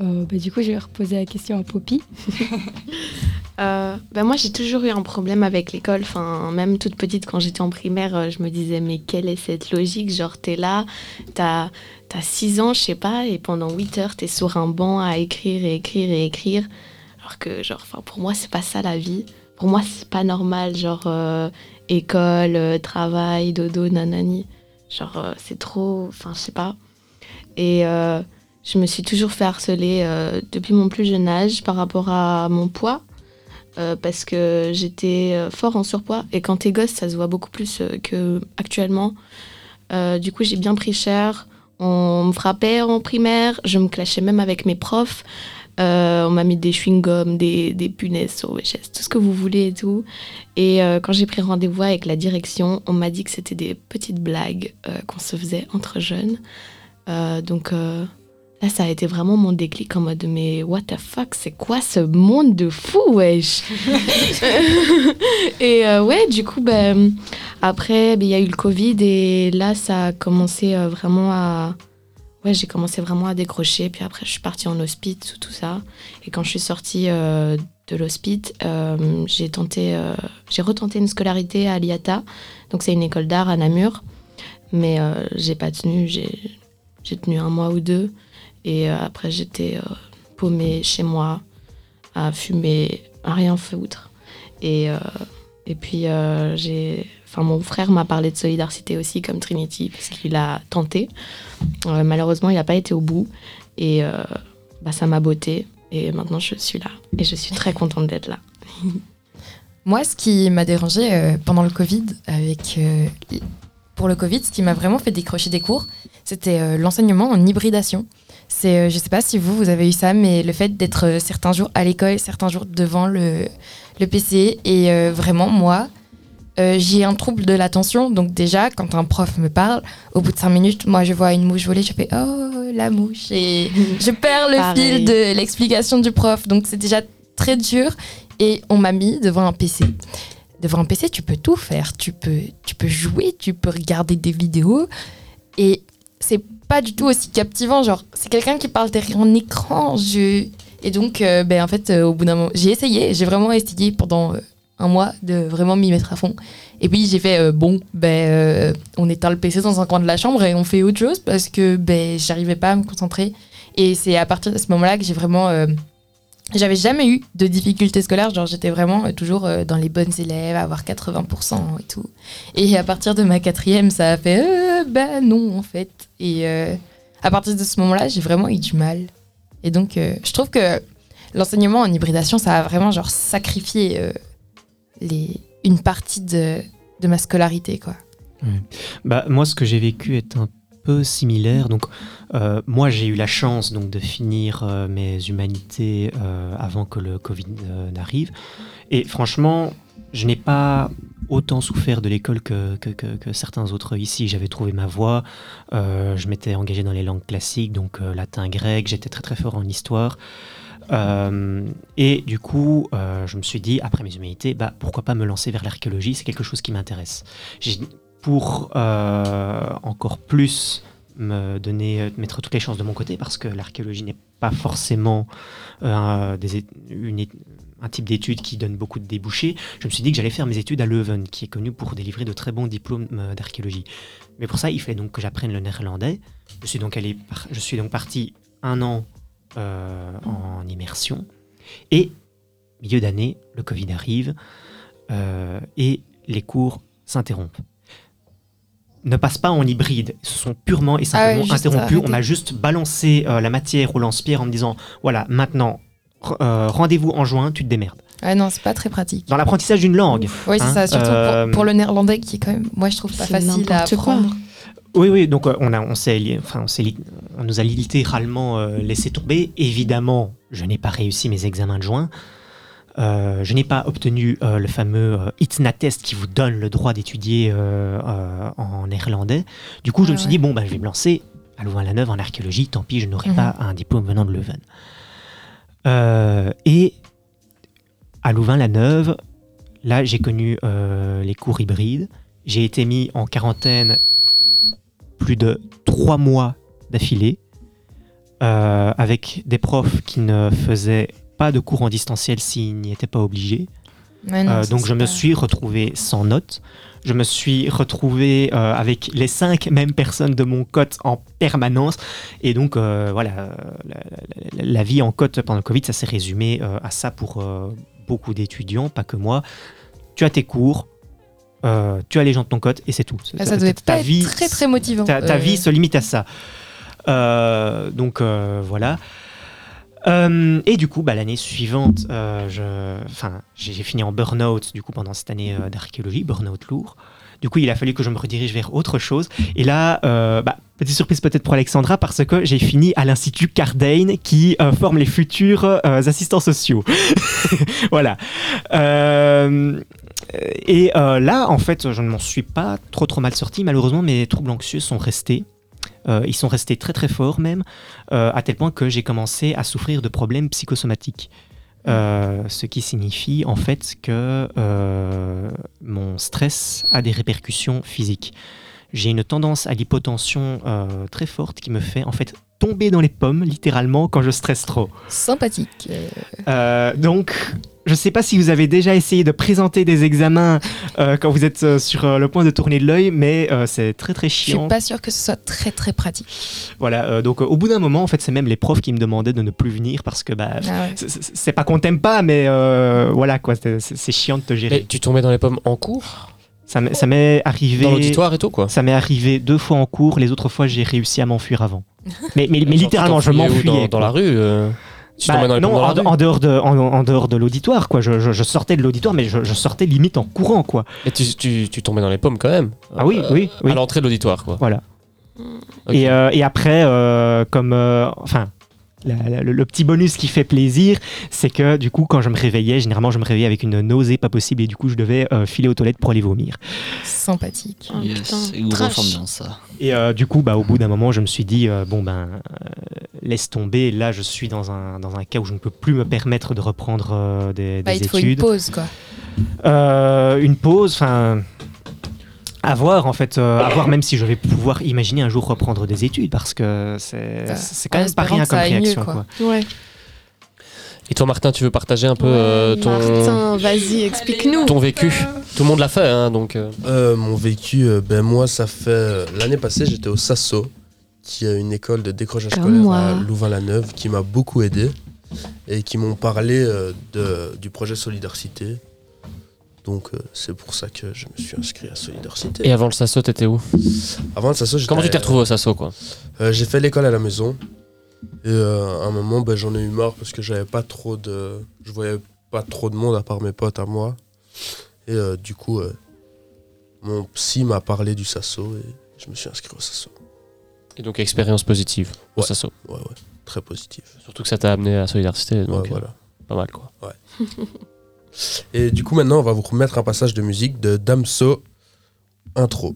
Euh, bah, du coup, je vais reposer la question à Poppy. Euh, ben moi, j'ai toujours eu un problème avec l'école. Enfin, même toute petite, quand j'étais en primaire, euh, je me disais, mais quelle est cette logique? Genre, t'es là, t'as as 6 ans, je sais pas, et pendant 8 heures, t'es sur un banc à écrire et écrire et écrire. Alors que, genre, pour moi, c'est pas ça la vie. Pour moi, c'est pas normal. Genre, euh, école, travail, dodo, nanani. Genre, c'est trop. Enfin, je sais pas. Et je me suis toujours fait harceler euh, depuis mon plus jeune âge par rapport à mon poids. euh, parce que j'étais euh, fort en surpoids. Et quand t'es gosse, ça se voit beaucoup plus que actuellement. Euh, du coup, j'ai bien pris cher. On me frappait en primaire. Je me clashais même avec mes profs. On m'a mis des chewing-gums, des, punaises sur mes chaises, tout ce que vous voulez et tout. Et quand j'ai pris rendez-vous avec la direction, on m'a dit que c'était des petites blagues qu'on se faisait entre jeunes. Donc là, ça a été vraiment mon déclic en mode mais what the fuck, c'est quoi ce monde de fou, wesh? Et euh, ouais, du coup, ben, après, ben, il y a eu le Covid et là, ça a commencé euh, vraiment à. Ouais, j'ai commencé vraiment à décrocher. Puis après, je suis partie en hospice, tout, tout ça. Et quand je suis sortie euh, de l'hospice, j'ai tenté, j'ai retenté une scolarité à l'IATA. Donc, c'est une école d'art à Namur. Mais j'ai pas tenu. J'ai tenu un mois ou deux. Et euh, après, j'étais euh, paumée chez moi, à fumer, à rien foutre. Et, euh, et puis, mon frère m'a parlé de solidarité aussi, comme Trinity, parce qu'il a tenté. Malheureusement, il n'a pas été au bout. Et bah, ça m'a botté. Et maintenant, je suis là. Et je suis très contente d'être là. Moi, ce qui m'a dérangé euh, pendant le Covid, avec pour le Covid, ce qui m'a vraiment fait décrocher des cours, c'était l'enseignement en hybridation. C'est, euh, je sais pas si vous, vous avez eu ça, mais le fait d'être euh, certains jours à l'école, certains jours devant le, le PC. Et euh, vraiment, moi, euh, j'ai un trouble de l'attention. Donc déjà, quand un prof me parle, au bout de cinq minutes, moi, je vois une mouche voler, je fais « Oh, la mouche !» Et je perds le Pareil. fil de l'explication du prof. Donc c'est déjà très dur. Et on m'a mis devant un PC. Devant un PC, tu peux tout faire. Tu peux, tu peux jouer, tu peux regarder des vidéos. Et c'est pas du tout aussi captivant. Genre, c'est quelqu'un qui parle derrière un écran. Je... Et donc, euh, ben, en fait, euh, au bout d'un moment, j'ai essayé. J'ai vraiment essayé pendant euh, un mois de vraiment m'y mettre à fond. Et puis, j'ai fait, bon, ben, on éteint le PC dans un coin de la chambre et on fait autre chose parce que ben, j'arrivais pas à me concentrer. Et c'est à partir de ce moment-là que j'ai vraiment. J'avais jamais eu de difficultés scolaires, genre j'étais vraiment euh, toujours euh, dans les bonnes élèves, avoir 80% et tout. Et à partir de ma quatrième, ça a fait euh, bah non en fait. Et euh, à partir de ce moment-là, j'ai vraiment eu du mal. Et donc je trouve que l'enseignement en hybridation, ça a vraiment genre sacrifié les, une partie de, de ma scolarité quoi. Bah, moi, ce que j'ai vécu est un peu similaire. Donc, euh, moi, j'ai eu la chance donc, de finir euh, mes humanités euh, avant que le Covid n'arrive. Et franchement, je n'ai pas autant souffert de l'école que, que- certains autres ici. J'avais trouvé ma voie, je m'étais engagé dans les langues classiques, donc latin, grec, j'étais très très fort en histoire. Et du coup, je me suis dit, après mes humanités, bah, pourquoi pas me lancer vers l'archéologie? C'est quelque chose qui m'intéresse. J'ai- Pour euh, encore plus me donner, mettre toutes les chances de mon côté, parce que l'archéologie n'est pas forcément euh, un type d'études qui donne beaucoup de débouchés. Je me suis dit que j'allais faire mes études à Leuven, qui est connu pour délivrer de très bons diplômes euh, d'archéologie. Mais pour ça, il fallait donc que j'apprenne le néerlandais. Je suis donc, parti un an en immersion. Et, milieu d'année, le Covid arrive et les cours s'interrompent. Ne passe pas en hybride, ils se sont purement et simplement Ah interrompus. arrêter. On m'a juste balancé euh, la matière au lance-pierre en me disant voilà, maintenant, euh, rendez-vous en juin, tu te démerdes. Ouais, non, c'est pas très pratique. Dans l'apprentissage d'une langue. Oui, c'est hein, ça, surtout euh, pour, pour le néerlandais qui est quand même, moi je trouve pas facile à n'importe quoi. apprendre. Oui, oui, donc on, a, on, s'est enfin, on, on nous a littéralement euh, laissé tomber. Évidemment, je n'ai pas réussi mes examens de juin. Euh, je n'ai pas obtenu euh, le fameux euh, ITNA test qui vous donne le droit d'étudier euh, en néerlandais. Du coup, je Ah me suis ouais. dit, bon, bah, je vais me lancer à Louvain-la-Neuve en archéologie. Tant pis, je n'aurai Mhm. pas un diplôme venant de Leuven. Et à Louvain-la-Neuve, là, j'ai connu les cours hybrides. J'ai été mis en quarantaine plus de trois mois d'affilée avec des profs qui ne faisaient pas de cours en distanciel s'ils n'y étaient pas obligés. Ouais, non, Euh, donc je me suis retrouvé sans notes. Je me suis retrouvé euh, avec les cinq mêmes personnes de mon cote en permanence. Et donc euh, voilà, la, la- la- la vie en cote pendant le Covid, ça s'est résumé à ça pour beaucoup d'étudiants, pas que moi. Tu as tes cours, tu as les gens de ton cote et c'est tout. Ah, ça ta pas être très, très motivant. Ta, ta vie se limite à ça. Donc voilà. Euh, et du coup, bah, l'année suivante, euh, j'ai fini en burn-out du coup pendant cette année euh, d'archéologie, burn-out lourd. Du coup, il a fallu que je me redirige vers autre chose. Et là, euh, bah, petite surprise peut-être pour Alexandra, parce que j'ai fini à l'Institut Cardane qui forme les futurs assistants sociaux. voilà. Et là, en fait, je ne m'en suis pas trop trop mal sorti. Malheureusement, mes troubles anxieux sont restés. Euh, ils sont restés très très forts même, euh, à tel point que j'ai commencé à souffrir de problèmes psychosomatiques. Euh, ce qui signifie en fait que mon stress a des répercussions physiques. J'ai une tendance à l'hypotension très forte qui me fait en fait tomber dans les pommes littéralement quand je stresse trop. Sympathique. Donc, je sais pas si vous avez déjà essayé de présenter des examens euh, quand vous êtes euh, sur euh, le point de tourner de l'œil, mais euh, c'est très très Je suis chiant. pas sûre que ce soit très très pratique. Voilà, euh, donc euh, au bout d'un moment, en fait, c'est même les profs qui me demandaient de ne plus venir parce que bah, Ah ouais. c'est- pas qu'on t'aime pas, mais euh, voilà quoi, c'est chiant de te gérer. Et tu tombais dans les pommes en cours? Ça m'est arrivé. Dans l'auditoire et tout, quoi Ça m'est arrivé deux fois en cours, les autres fois j'ai réussi à m'enfuir avant. Mais, mais, mais littéralement, je m'enfuyais. Dans, dans la rue Bah, dans les non, en, dehors de, en, en dehors de l'auditoire, quoi. Je, je- je sortais de l'auditoire, mais je, je sortais limite en courant, quoi. Et tu, tu, tu tombais dans les pommes quand même Ah oui, Euh, oui, oui. À l'entrée de l'auditoire, quoi. Voilà. Et, euh, et après, euh, comme. euh, enfin. La- la- le, le petit bonus qui fait plaisir, c'est que du coup, quand je me réveillais, généralement, je me réveillais avec une nausée pas possible et du coup, je devais euh, filer aux toilettes pour aller vomir. Sympathique. Oh, Yes, putain, trash. ambiance ça. Et euh, du coup, bah, au bout d'un moment, je me suis dit, euh, bon, ben, euh, laisse tomber. Là, je suis dans un, dans un cas où je ne peux plus me permettre de reprendre euh, des, Bah, des il faut une études. pause, quoi. Euh, une pause, enfin. À voir, en fait, euh, à voir même si je vais pouvoir imaginer un jour reprendre des études, parce que c'est c'est quand en même pas rien comme mieux, réaction. quoi. quoi. Ouais. Et toi, Martin, tu veux partager un peu euh, ton, Martin, vas-y, explique-nous. ton vécu Tout le monde l'a fait, hein, donc. euh, mon vécu, euh, ben moi, ça fait. L'année passée, j'étais au Sasso, qui est une école de décrochage Comme scolaire moi. à Louvain-la-Neuve, qui m'a beaucoup aidé et qui m'ont parlé euh, de, du projet Solidarité. Donc, euh, c'est pour ça que je me suis inscrit à Solidarité. Et avant le Sasso, t'étais où? Avant le Sasso. Comment tu t'es retrouvé au Sasso, quoi? Euh, J'ai fait l'école à la maison. Et euh, à un moment, ben, j'en ai eu marre parce que j'avais pas trop de. Je voyais pas trop de monde à part mes potes à moi. Et du coup, mon psy m'a parlé du Sasso et je me suis inscrit au Sasso. Et donc, expérience positive au Ouais. Sasso. Ouais, ouais, très positif. Surtout que ça t'a amené à Solidarité, donc Ouais, voilà. euh, pas mal, quoi. Ouais. Et du coup, maintenant, on va vous remettre un passage de musique de Damso, intro.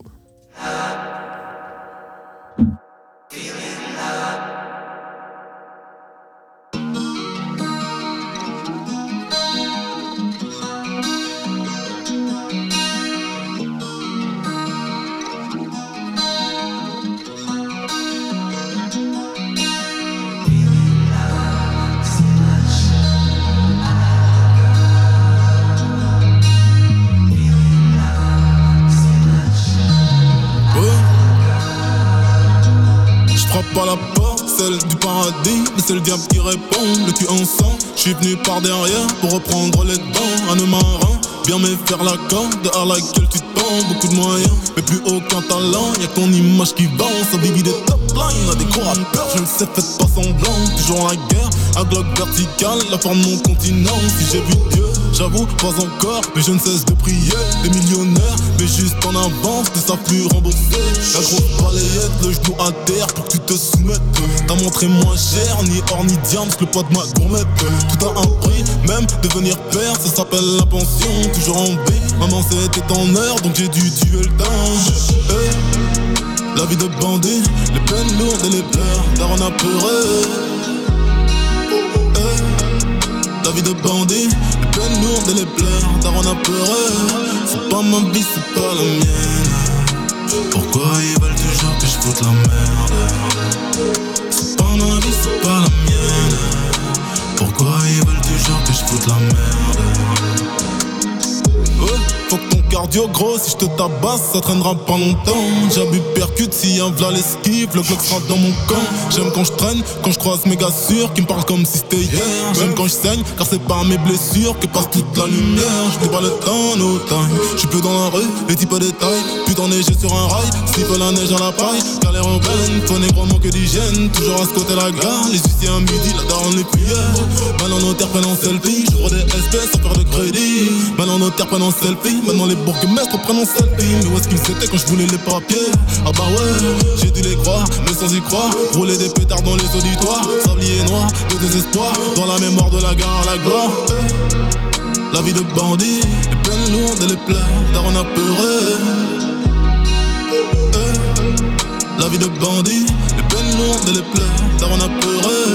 C'est le diable qui répond. Le cul en sang, je suis venu par derrière pour reprendre les dents. Un marin, bien me faire la corde à laquelle tu tombes. Beaucoup de moyens, mais plus aucun talent. Y'a ton image qui bounce, un baby des top lines. A des gros rappeurs, je le sais, faites pas semblant. Toujours la guerre, à glock verticale, la forme de mon continent. Si j'ai vu Dieu, j'avoue, pas encore, mais je ne cesse de prier. Des millionnaires, mais juste en avance, ne savent plus rembourser. La grosse balayette, le genou à terre pour que tu te soumettes. T'as montré moins cher, ni or ni diams, le poids de ma gourmette. Tout a un prix, même devenir père, ça s'appelle la pension. Toujours en B, maman c'était en heure, donc j'ai dû tuer le temps. La vie de bandit, les peines lourdes et les pleurs, car on a pleuré. Eh, la vie de bandit, les peines lourdes et les pleurs, car on a pleuré. C'est pas ma vie, c'est pas la mienne. Pourquoi ils veulent toujours que je foute la merde? C'est pas ma vie, c'est pas la mienne. Pourquoi ils veulent toujours que je foute la merde? Cardio gros, si je te tabasse, ça traînera pas longtemps. J'abus percute, si a v'là l'esquive, le Glock sera dans mon camp. J'aime quand je traîne, quand je croise mes gars sûrs qui me parlent comme si c'était hier. J'aime quand je saigne, car c'est par mes blessures que passe toute la lumière. Je pas le temps, no time. Je suis dans la rue, les types à sur un rail, siffle la neige à la paille. Galère urbaine, faut négro manque d'hygiène. Toujours à ce côté la gare, les huissiers à midi, la daronne les prières. Maintenant nos terres prennent en selfie, j'ouvre des SP sans faire de crédit. Maintenant nos terres prennent en selfie, maintenant les bourgmestres prennent en selfie. Mais où est-ce qu'ils étaient quand je voulais les papiers? Ah bah ouais, j'ai dû les croire, mais sans y croire. Rouler des pétards dans les auditoires, sablier noir, de désespoir. Dans la mémoire de la gare à la gloire. La vie de bandit, les peines lourdes et les pleurs, daronne apeurée. La vie de bandit, les peines lourdes et les pleurs, daronne apeurée.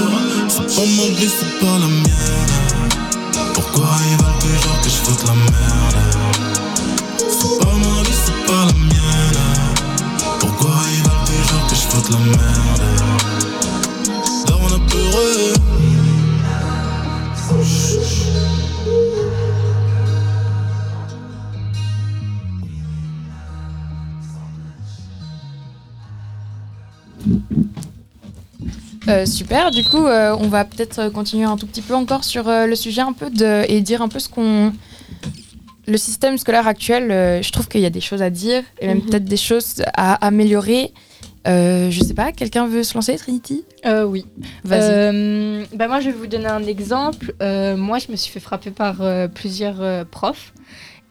C'est pas ma vie, c'est pas la mienne. Pourquoi ils veulent toujours que je foute la merde? C'est pas ma vie, c'est pas la mienne. Pourquoi ils veulent toujours que je foute la merde? Euh, super, du coup, euh, on va peut-être continuer un tout petit peu encore sur euh, le sujet un peu de, et dire un peu ce qu'on. Le système scolaire actuel, je trouve qu'il y a des choses à dire et même Mhm. peut-être des choses à améliorer. Je sais pas, quelqu'un veut se lancer, Trinity? Euh, oui. Vas-y. Bah moi, je vais vous donner un exemple. Moi, je me suis fait frapper par plusieurs profs.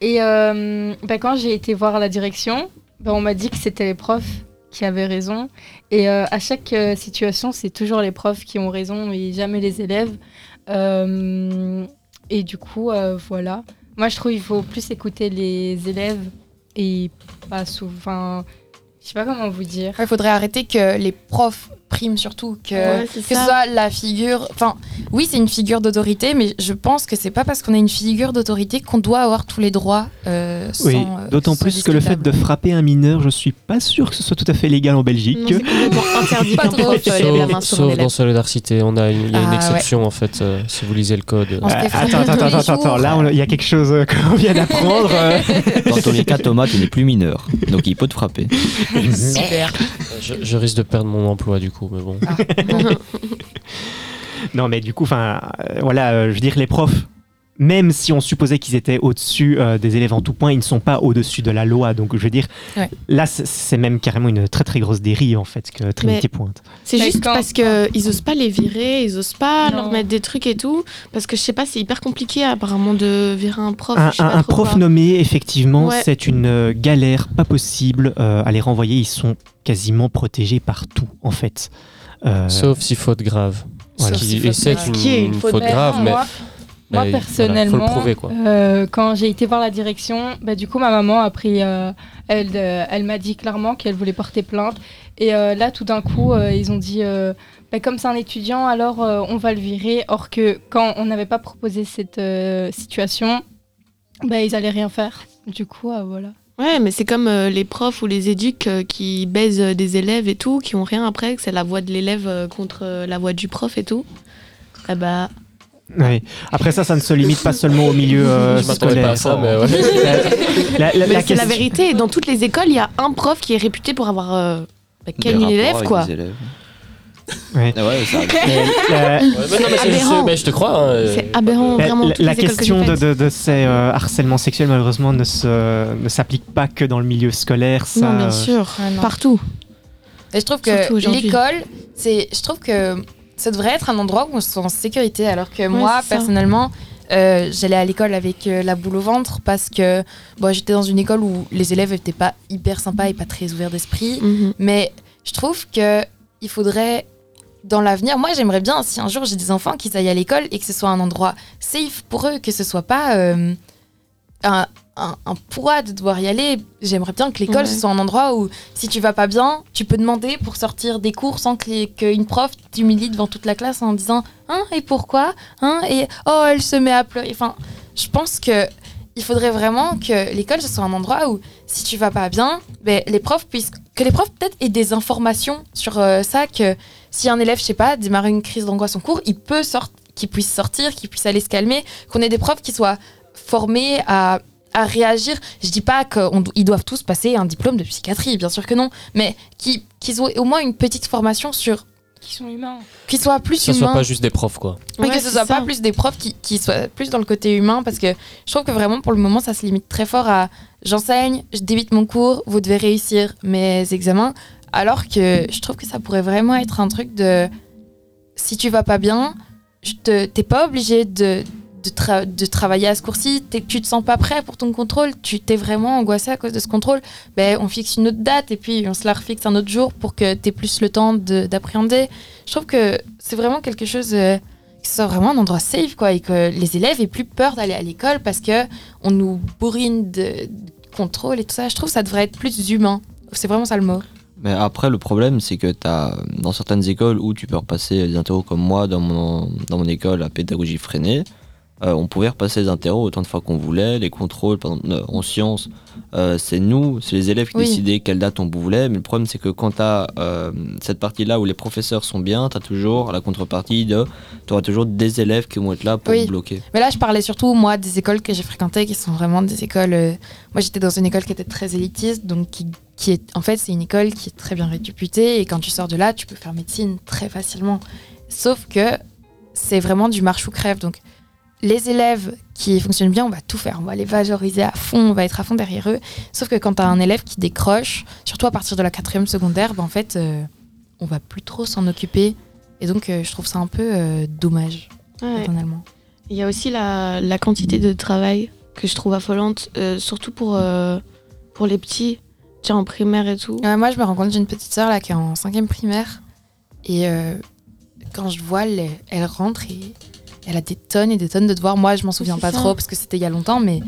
Et bah, quand j'ai été voir la direction, bah, on m'a dit que c'était les profs qui avaient raison. Et euh, à chaque euh, situation, c'est toujours les profs qui ont raison et jamais les élèves. Euh, et du coup, voilà. Moi, je trouve qu'il faut plus écouter les élèves et pas souvent. Je sais pas comment vous dire. Il faudrait arrêter que les profs priment surtout, que, Ouais, que ce soit la figure. Enfin, oui, c'est une figure d'autorité, mais je pense que c'est pas parce qu'on a une figure d'autorité qu'on doit avoir tous les droits. euh, sans, Oui, euh, d'autant plus que le fait de frapper un mineur, je suis pas sûr que ce soit tout à fait légal en Belgique. Non, interdit Pas qu'un trop. Sauf, sauf dans Solidarité, on a une, il y a une Ah, exception en fait, euh, si vous lisez le code. Euh, attends, attends, attends, attends, attends, là on- il y a quelque chose euh, qu'on vient d'apprendre. euh. Dans tous les cas, Thomas, tu n'es plus mineur, donc il peut te frapper. Super. Je, je risque de perdre mon emploi du coup, mais bon. Non, mais du coup, enfin, euh, voilà, euh, je veux dire, les profs, même si on supposait qu'ils étaient au-dessus euh, des élèves en tout point, ils ne sont pas au-dessus de la loi. Donc, je veux dire, Ouais. là, c'est- même carrément une très très grosse dérive en fait que Trinity Mais- pointe. C'est juste quand- parce qu'ils osent pas les virer, ils osent pas Non. leur mettre des trucs et tout. Parce que je sais pas, c'est hyper compliqué apparemment de virer un prof. Un, je sais un- pas un trop prof quoi. nommé, effectivement, Ouais. c'est une euh, galère pas possible euh, à les renvoyer. Ils sont quasiment protégés par tout, en fait. Euh, Sauf si faute grave. Voilà. Ce Sauf qui- si et faute c'est une, Qui est une une faute faute grave, grave, mais. Moi- voilà, personnellement, faut le prouver quoi. euh, quand j'ai été voir la direction, bah, du coup, ma maman a pris. euh, elle euh, elle m'a dit clairement qu'elle voulait porter plainte. Et euh, là, tout d'un coup, euh, ils ont dit euh, bah, comme c'est un étudiant, alors euh, on va le virer. Or que quand on n'avait pas proposé cette euh, situation, bah, ils allaient rien faire. Du coup, euh, voilà. Ouais, mais c'est comme euh, les profs ou les éduques euh, qui baisent euh, des élèves et tout, qui ont rien après, que c'est la voix de l'élève euh, contre euh, la voix du prof et tout. Ah bah. Après ça, ça ne se limite pas seulement au milieu euh, Je m'attendais pas à scolaire. ça, mais ouais. La- la- la Mais c'est la question- vérité. Dans toutes les écoles, il y a un prof qui est réputé pour avoir euh, bah, gagné l'élève, quoi. des élèves. Ouais. Ah ouais, ça arrive. La- Ouais, mais non, mais c'est- aberrant. c'est- mais je te crois. hein, euh, C'est aberrant, La, vraiment. la- toutes la les écoles que question de, faites. de- de ces euh, harcèlements sexuels, malheureusement, ne se- ne s'applique pas que dans le milieu scolaire. Ça, Non, bien euh, sûr. Ah, non. Partout. Et je trouve que l'école, c'est, je trouve que ça devrait être un endroit où on se sent en sécurité. Alors que moi, personnellement, euh, j'allais à l'école avec euh, la boule au ventre parce que bon, j'étais dans une école où les élèves n'étaient pas hyper sympas et pas très ouverts d'esprit. Mhm. Mais je trouve que il faudrait, dans l'avenir, moi j'aimerais bien si un jour j'ai des enfants qu'ils aillent à l'école et que ce soit un endroit safe pour eux, que ce soit pas euh, un, un, un poids de devoir y aller. J'aimerais bien que l'école Ouais. ce soit un endroit où si tu vas pas bien, tu peux demander pour sortir des cours sans qu'une prof t'humilie devant toute la classe en disant hein et pourquoi hein et oh elle se met à pleurer. Enfin, je pense que il faudrait vraiment que l'école ce soit un endroit où si tu vas pas bien, ben, les profs puissent que les profs peut-être aient des informations sur euh, ça que si un élève je sais pas démarre une crise d'angoisse en cours, il peut sortir qu'il puisse sortir, qu'il puisse aller se calmer, qu'on ait des profs qui soient formés à à réagir. Je dis pas qu'ils doivent tous passer un diplôme de psychiatrie, bien sûr que non, mais qui- qu'ils aient au moins une petite formation sur Qui sont humains. Qu'ils soient plus Que ce humains. soit pas juste des profs, quoi. Oui, que ce soit ça. pas plus des profs qui, qui soient plus dans le côté humain parce que je trouve que vraiment pour le moment ça se limite très fort à j'enseigne, je débite mon cours, vous devez réussir mes examens alors que je trouve que ça pourrait vraiment être un truc de si tu vas pas bien, je te- t'es pas obligé de, de, tra- de travailler à ce cours-ci, tu te sens pas prêt pour ton contrôle, tu t'es vraiment angoissé à cause de ce contrôle, ben, on fixe une autre date et puis on se la refixe un autre jour pour que tu aies plus le temps de- d'appréhender. Je trouve que c'est vraiment quelque chose euh, ce soit vraiment un endroit safe quoi et que les élèves aient plus peur d'aller à l'école parce que on nous bourrine de, contrôle et tout ça. Je trouve que ça devrait être plus humain. C'est vraiment ça le mot. Mais après, le problème, c'est que dans certaines écoles où tu peux repasser des interros comme moi, dans mon, dans mon école à pédagogie freinée, euh, on pouvait repasser les interros autant de fois qu'on voulait. Les contrôles, par exemple, euh, en sciences, euh, c'est nous, c'est les élèves qui Oui. décidaient quelle date on voulait. Mais le problème, c'est que quand tu as cette partie-là où les professeurs sont bien, tu as toujours la contrepartie de. Tu auras toujours des élèves qui vont être là pour Oui. bloquer. Mais là, je parlais surtout, moi, des écoles que j'ai fréquentées, qui sont vraiment des écoles. Moi, j'étais dans une école qui était très élitiste, donc qui, qui est. En fait, c'est une école qui est très bien réputée, et quand tu sors de là, tu peux faire médecine très facilement. Sauf que c'est vraiment du marche ou crève. Donc, les élèves qui fonctionnent bien, on va tout faire. On va les valoriser à fond, on va être à fond derrière eux. Sauf que quand tu as un élève qui décroche, surtout à partir de la quatrième secondaire, ben, en fait, euh, on va plus trop s'en occuper. Et donc, euh, je trouve ça un peu euh, dommage, Ouais. personnellement. Il y a aussi la, la quantité de travail que je trouve affolante, surtout pour, pour les petits, tiens, en primaire et tout. Moi, je me rends compte, j'ai une petite sœur là qui est en cinquième primaire. Et quand je vois, elle, elle rentre et elle a des tonnes et des tonnes de devoirs. Moi, je m'en souviens pas ça. trop parce que c'était il y a longtemps, mais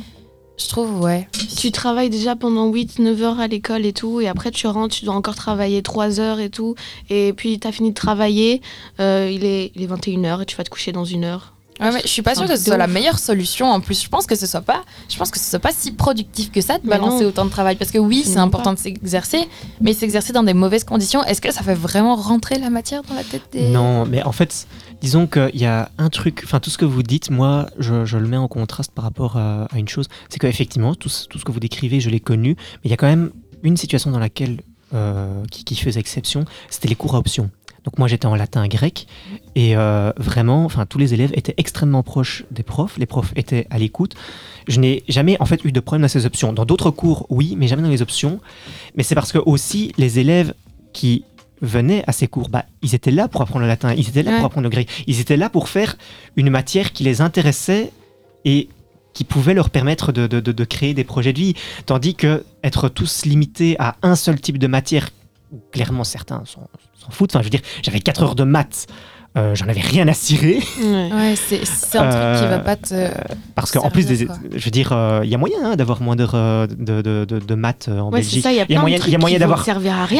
je trouve, ouais. Tu travailles déjà pendant 8-9 heures à l'école et tout, et après tu rentres, tu dois encore travailler 3 heures et tout, et puis tu as fini de travailler, euh, il, est, il est 21h et tu vas te coucher dans une heure. Ouais, mais je suis pas sûre que ce soit la meilleure solution. En plus, je pense que ce soit pas, je pense que ce soit pas si productif que ça de Bah balancer autant de travail. Parce que oui, c'est important pas. de s'exercer, mais s'exercer dans des mauvaises conditions, est-ce que ça fait vraiment rentrer la matière dans la tête des Non, mais en fait, disons qu'il y a un truc, enfin tout ce que vous dites, moi, je, le mets en contraste par rapport à, une chose, c'est qu'effectivement, tout, tout ce que vous décrivez, je l'ai connu, mais il y a quand même une situation dans laquelle, euh, qui, qui faisait exception, c'était les cours à option. Donc moi j'étais en latin grec et euh, vraiment, enfin tous les élèves étaient extrêmement proches des profs, les profs étaient à l'écoute. Je n'ai jamais en fait eu de problème à ces options. Dans d'autres cours, oui, mais jamais dans les options. Mais c'est parce que aussi les élèves qui venaient à ces cours, bah, ils étaient là pour apprendre le latin, ils étaient là Ouais. pour apprendre le grec, ils étaient là pour faire une matière qui les intéressait et qui pouvait leur permettre de, de- de- de créer des projets de vie. Tandis que être tous limités à un seul type de matière, clairement certains s'en s'en foutent, enfin je veux dire, j'avais 4 heures de maths, euh, j'en avais rien à cirer. Ouais, c'est c'est un truc qui va Euh, pas te. Parce qu'en plus, des, je veux dire, euh, il y a moyen hein, d'avoir moins d'heures euh, de, de, de- de maths euh, en Ouais, c'est Belgique. ça, il y de moyen, y a moyen vont d'avoir, à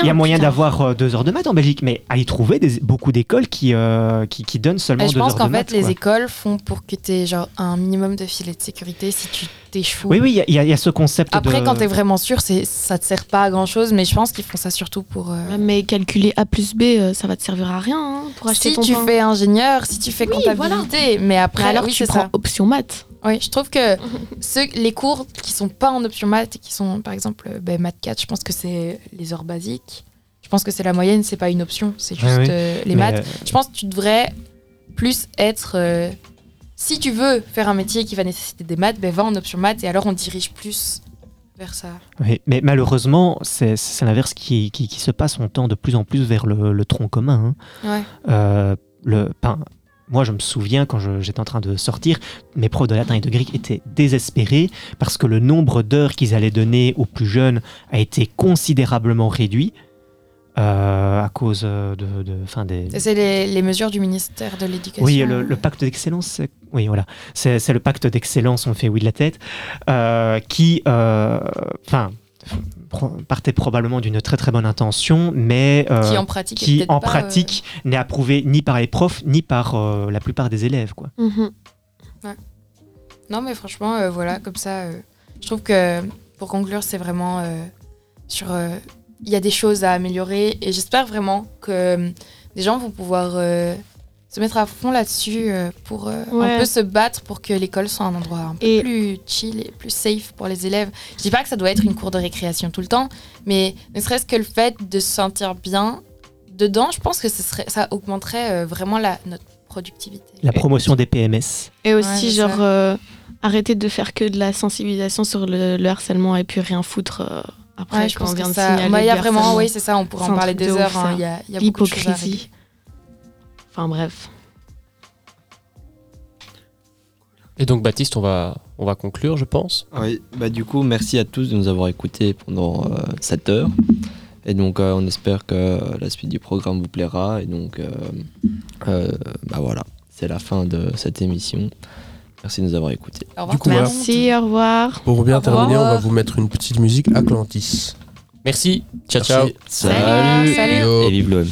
Il y a moyen d'avoir euh, deux heures de maths en Belgique, mais aller trouver des, beaucoup d'écoles qui, euh, qui, qui donnent seulement Et je deux pense heures qu'en de fait, maths. les écoles font pour que tu aies genre un minimum de filet de sécurité si tu t'échoues. Oui, oui, il y a- y, ce concept Après, de... quand t'es vraiment sûr, c'est ça te sert pas à grand chose, mais je pense qu'ils font ça surtout pour. euh, Ouais, Mais calculer A plus B, euh, ça va te servir à rien hein, pour acheter Si ton tu pain. fais ingénieur, si tu fais Oui, comptabilité, mais après, Mais alors oui, tu c'est prends ça. option maths. Oui, je trouve que ceux, les cours qui sont pas en option maths et qui sont, par exemple, euh, ben, maths 4, je pense que c'est les heures basiques. Je pense que c'est la moyenne, c'est pas une option, c'est juste oui. euh, les maths. euh, Je pense que tu devrais plus être. Si tu veux faire un métier qui va nécessiter des maths, ben va en option maths et alors on dirige plus vers ça. Oui, mais malheureusement, c'est l'inverse qui, qui, qui se passe. On tend de plus en plus vers le, le tronc commun. hein. Ouais. Euh, le, ben, moi, je me souviens quand j'étais en train de sortir, mes profs de latin et de grec étaient désespérés parce que le nombre d'heures qu'ils allaient donner aux plus jeunes a été considérablement réduit euh, à cause euh, de, de, fin, des, C'est les, les mesures du ministère de l'Éducation. oui, le, le pacte d'excellence, oui, voilà, c'est c'est le pacte d'excellence, on fait oui de la tête, euh, qui, enfin, pro- partait probablement d'une très très bonne intention, mais euh, Qui, en pratique, est qui, en pas, euh, pratique, n'est approuvé ni par les profs ni par euh, la plupart des élèves, quoi. Mhm. Ouais. Non, mais franchement, euh, voilà, comme ça, euh, je trouve que pour conclure, c'est vraiment euh, sur. Il y a des choses à améliorer et j'espère vraiment que euh, des gens vont pouvoir euh, se mettre à fond là-dessus euh, pour euh, Ouais. un peu se battre pour que l'école soit un endroit un peu Et- plus chill et plus safe pour les élèves. Je dis pas que ça doit être une cour de récréation tout le temps, mais ne serait-ce que le fait de se sentir bien dedans, je pense que ce serait, ça augmenterait euh, vraiment la, notre productivité. La promotion des PMS. Et aussi, genre, euh, arrêter de faire que de la sensibilisation sur le, le harcèlement et puis rien foutre euh, après Ouais, je quand pense on vient de ça- il y a vraiment, oui, c'est ça, on pourrait en parler des de heures, hein, ça. il y a- il y a beaucoup de choses à. Enfin bref. Et donc Baptiste, on va, on va conclure, je pense. Oui, bah du coup, merci à tous de nous avoir écoutés pendant euh, cette heure. Et donc, euh, on espère que la suite du programme vous plaira. Et donc, euh, euh, bah voilà, c'est la fin de cette émission. Merci de nous avoir écoutés. Du coup, voilà. Merci, au revoir. Pour bien Au revoir. terminer, on va vous mettre une petite musique Atlantis. Merci. Ciao, Merci. ciao. Salut, Salut. Et vive l'OM.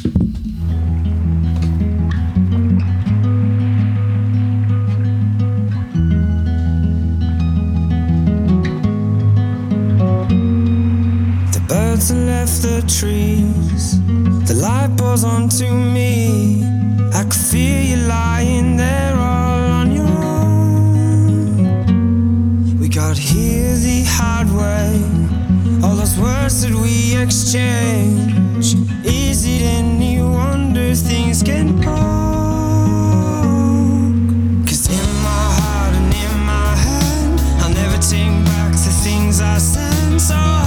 The birds left the trees. The light pours onto me. I could feel you lying there all on got here the hard way. All those words that we exchange. Is it any wonder things get broke? Cause in my heart and in my hand, I'll never take back the things I said. So oh,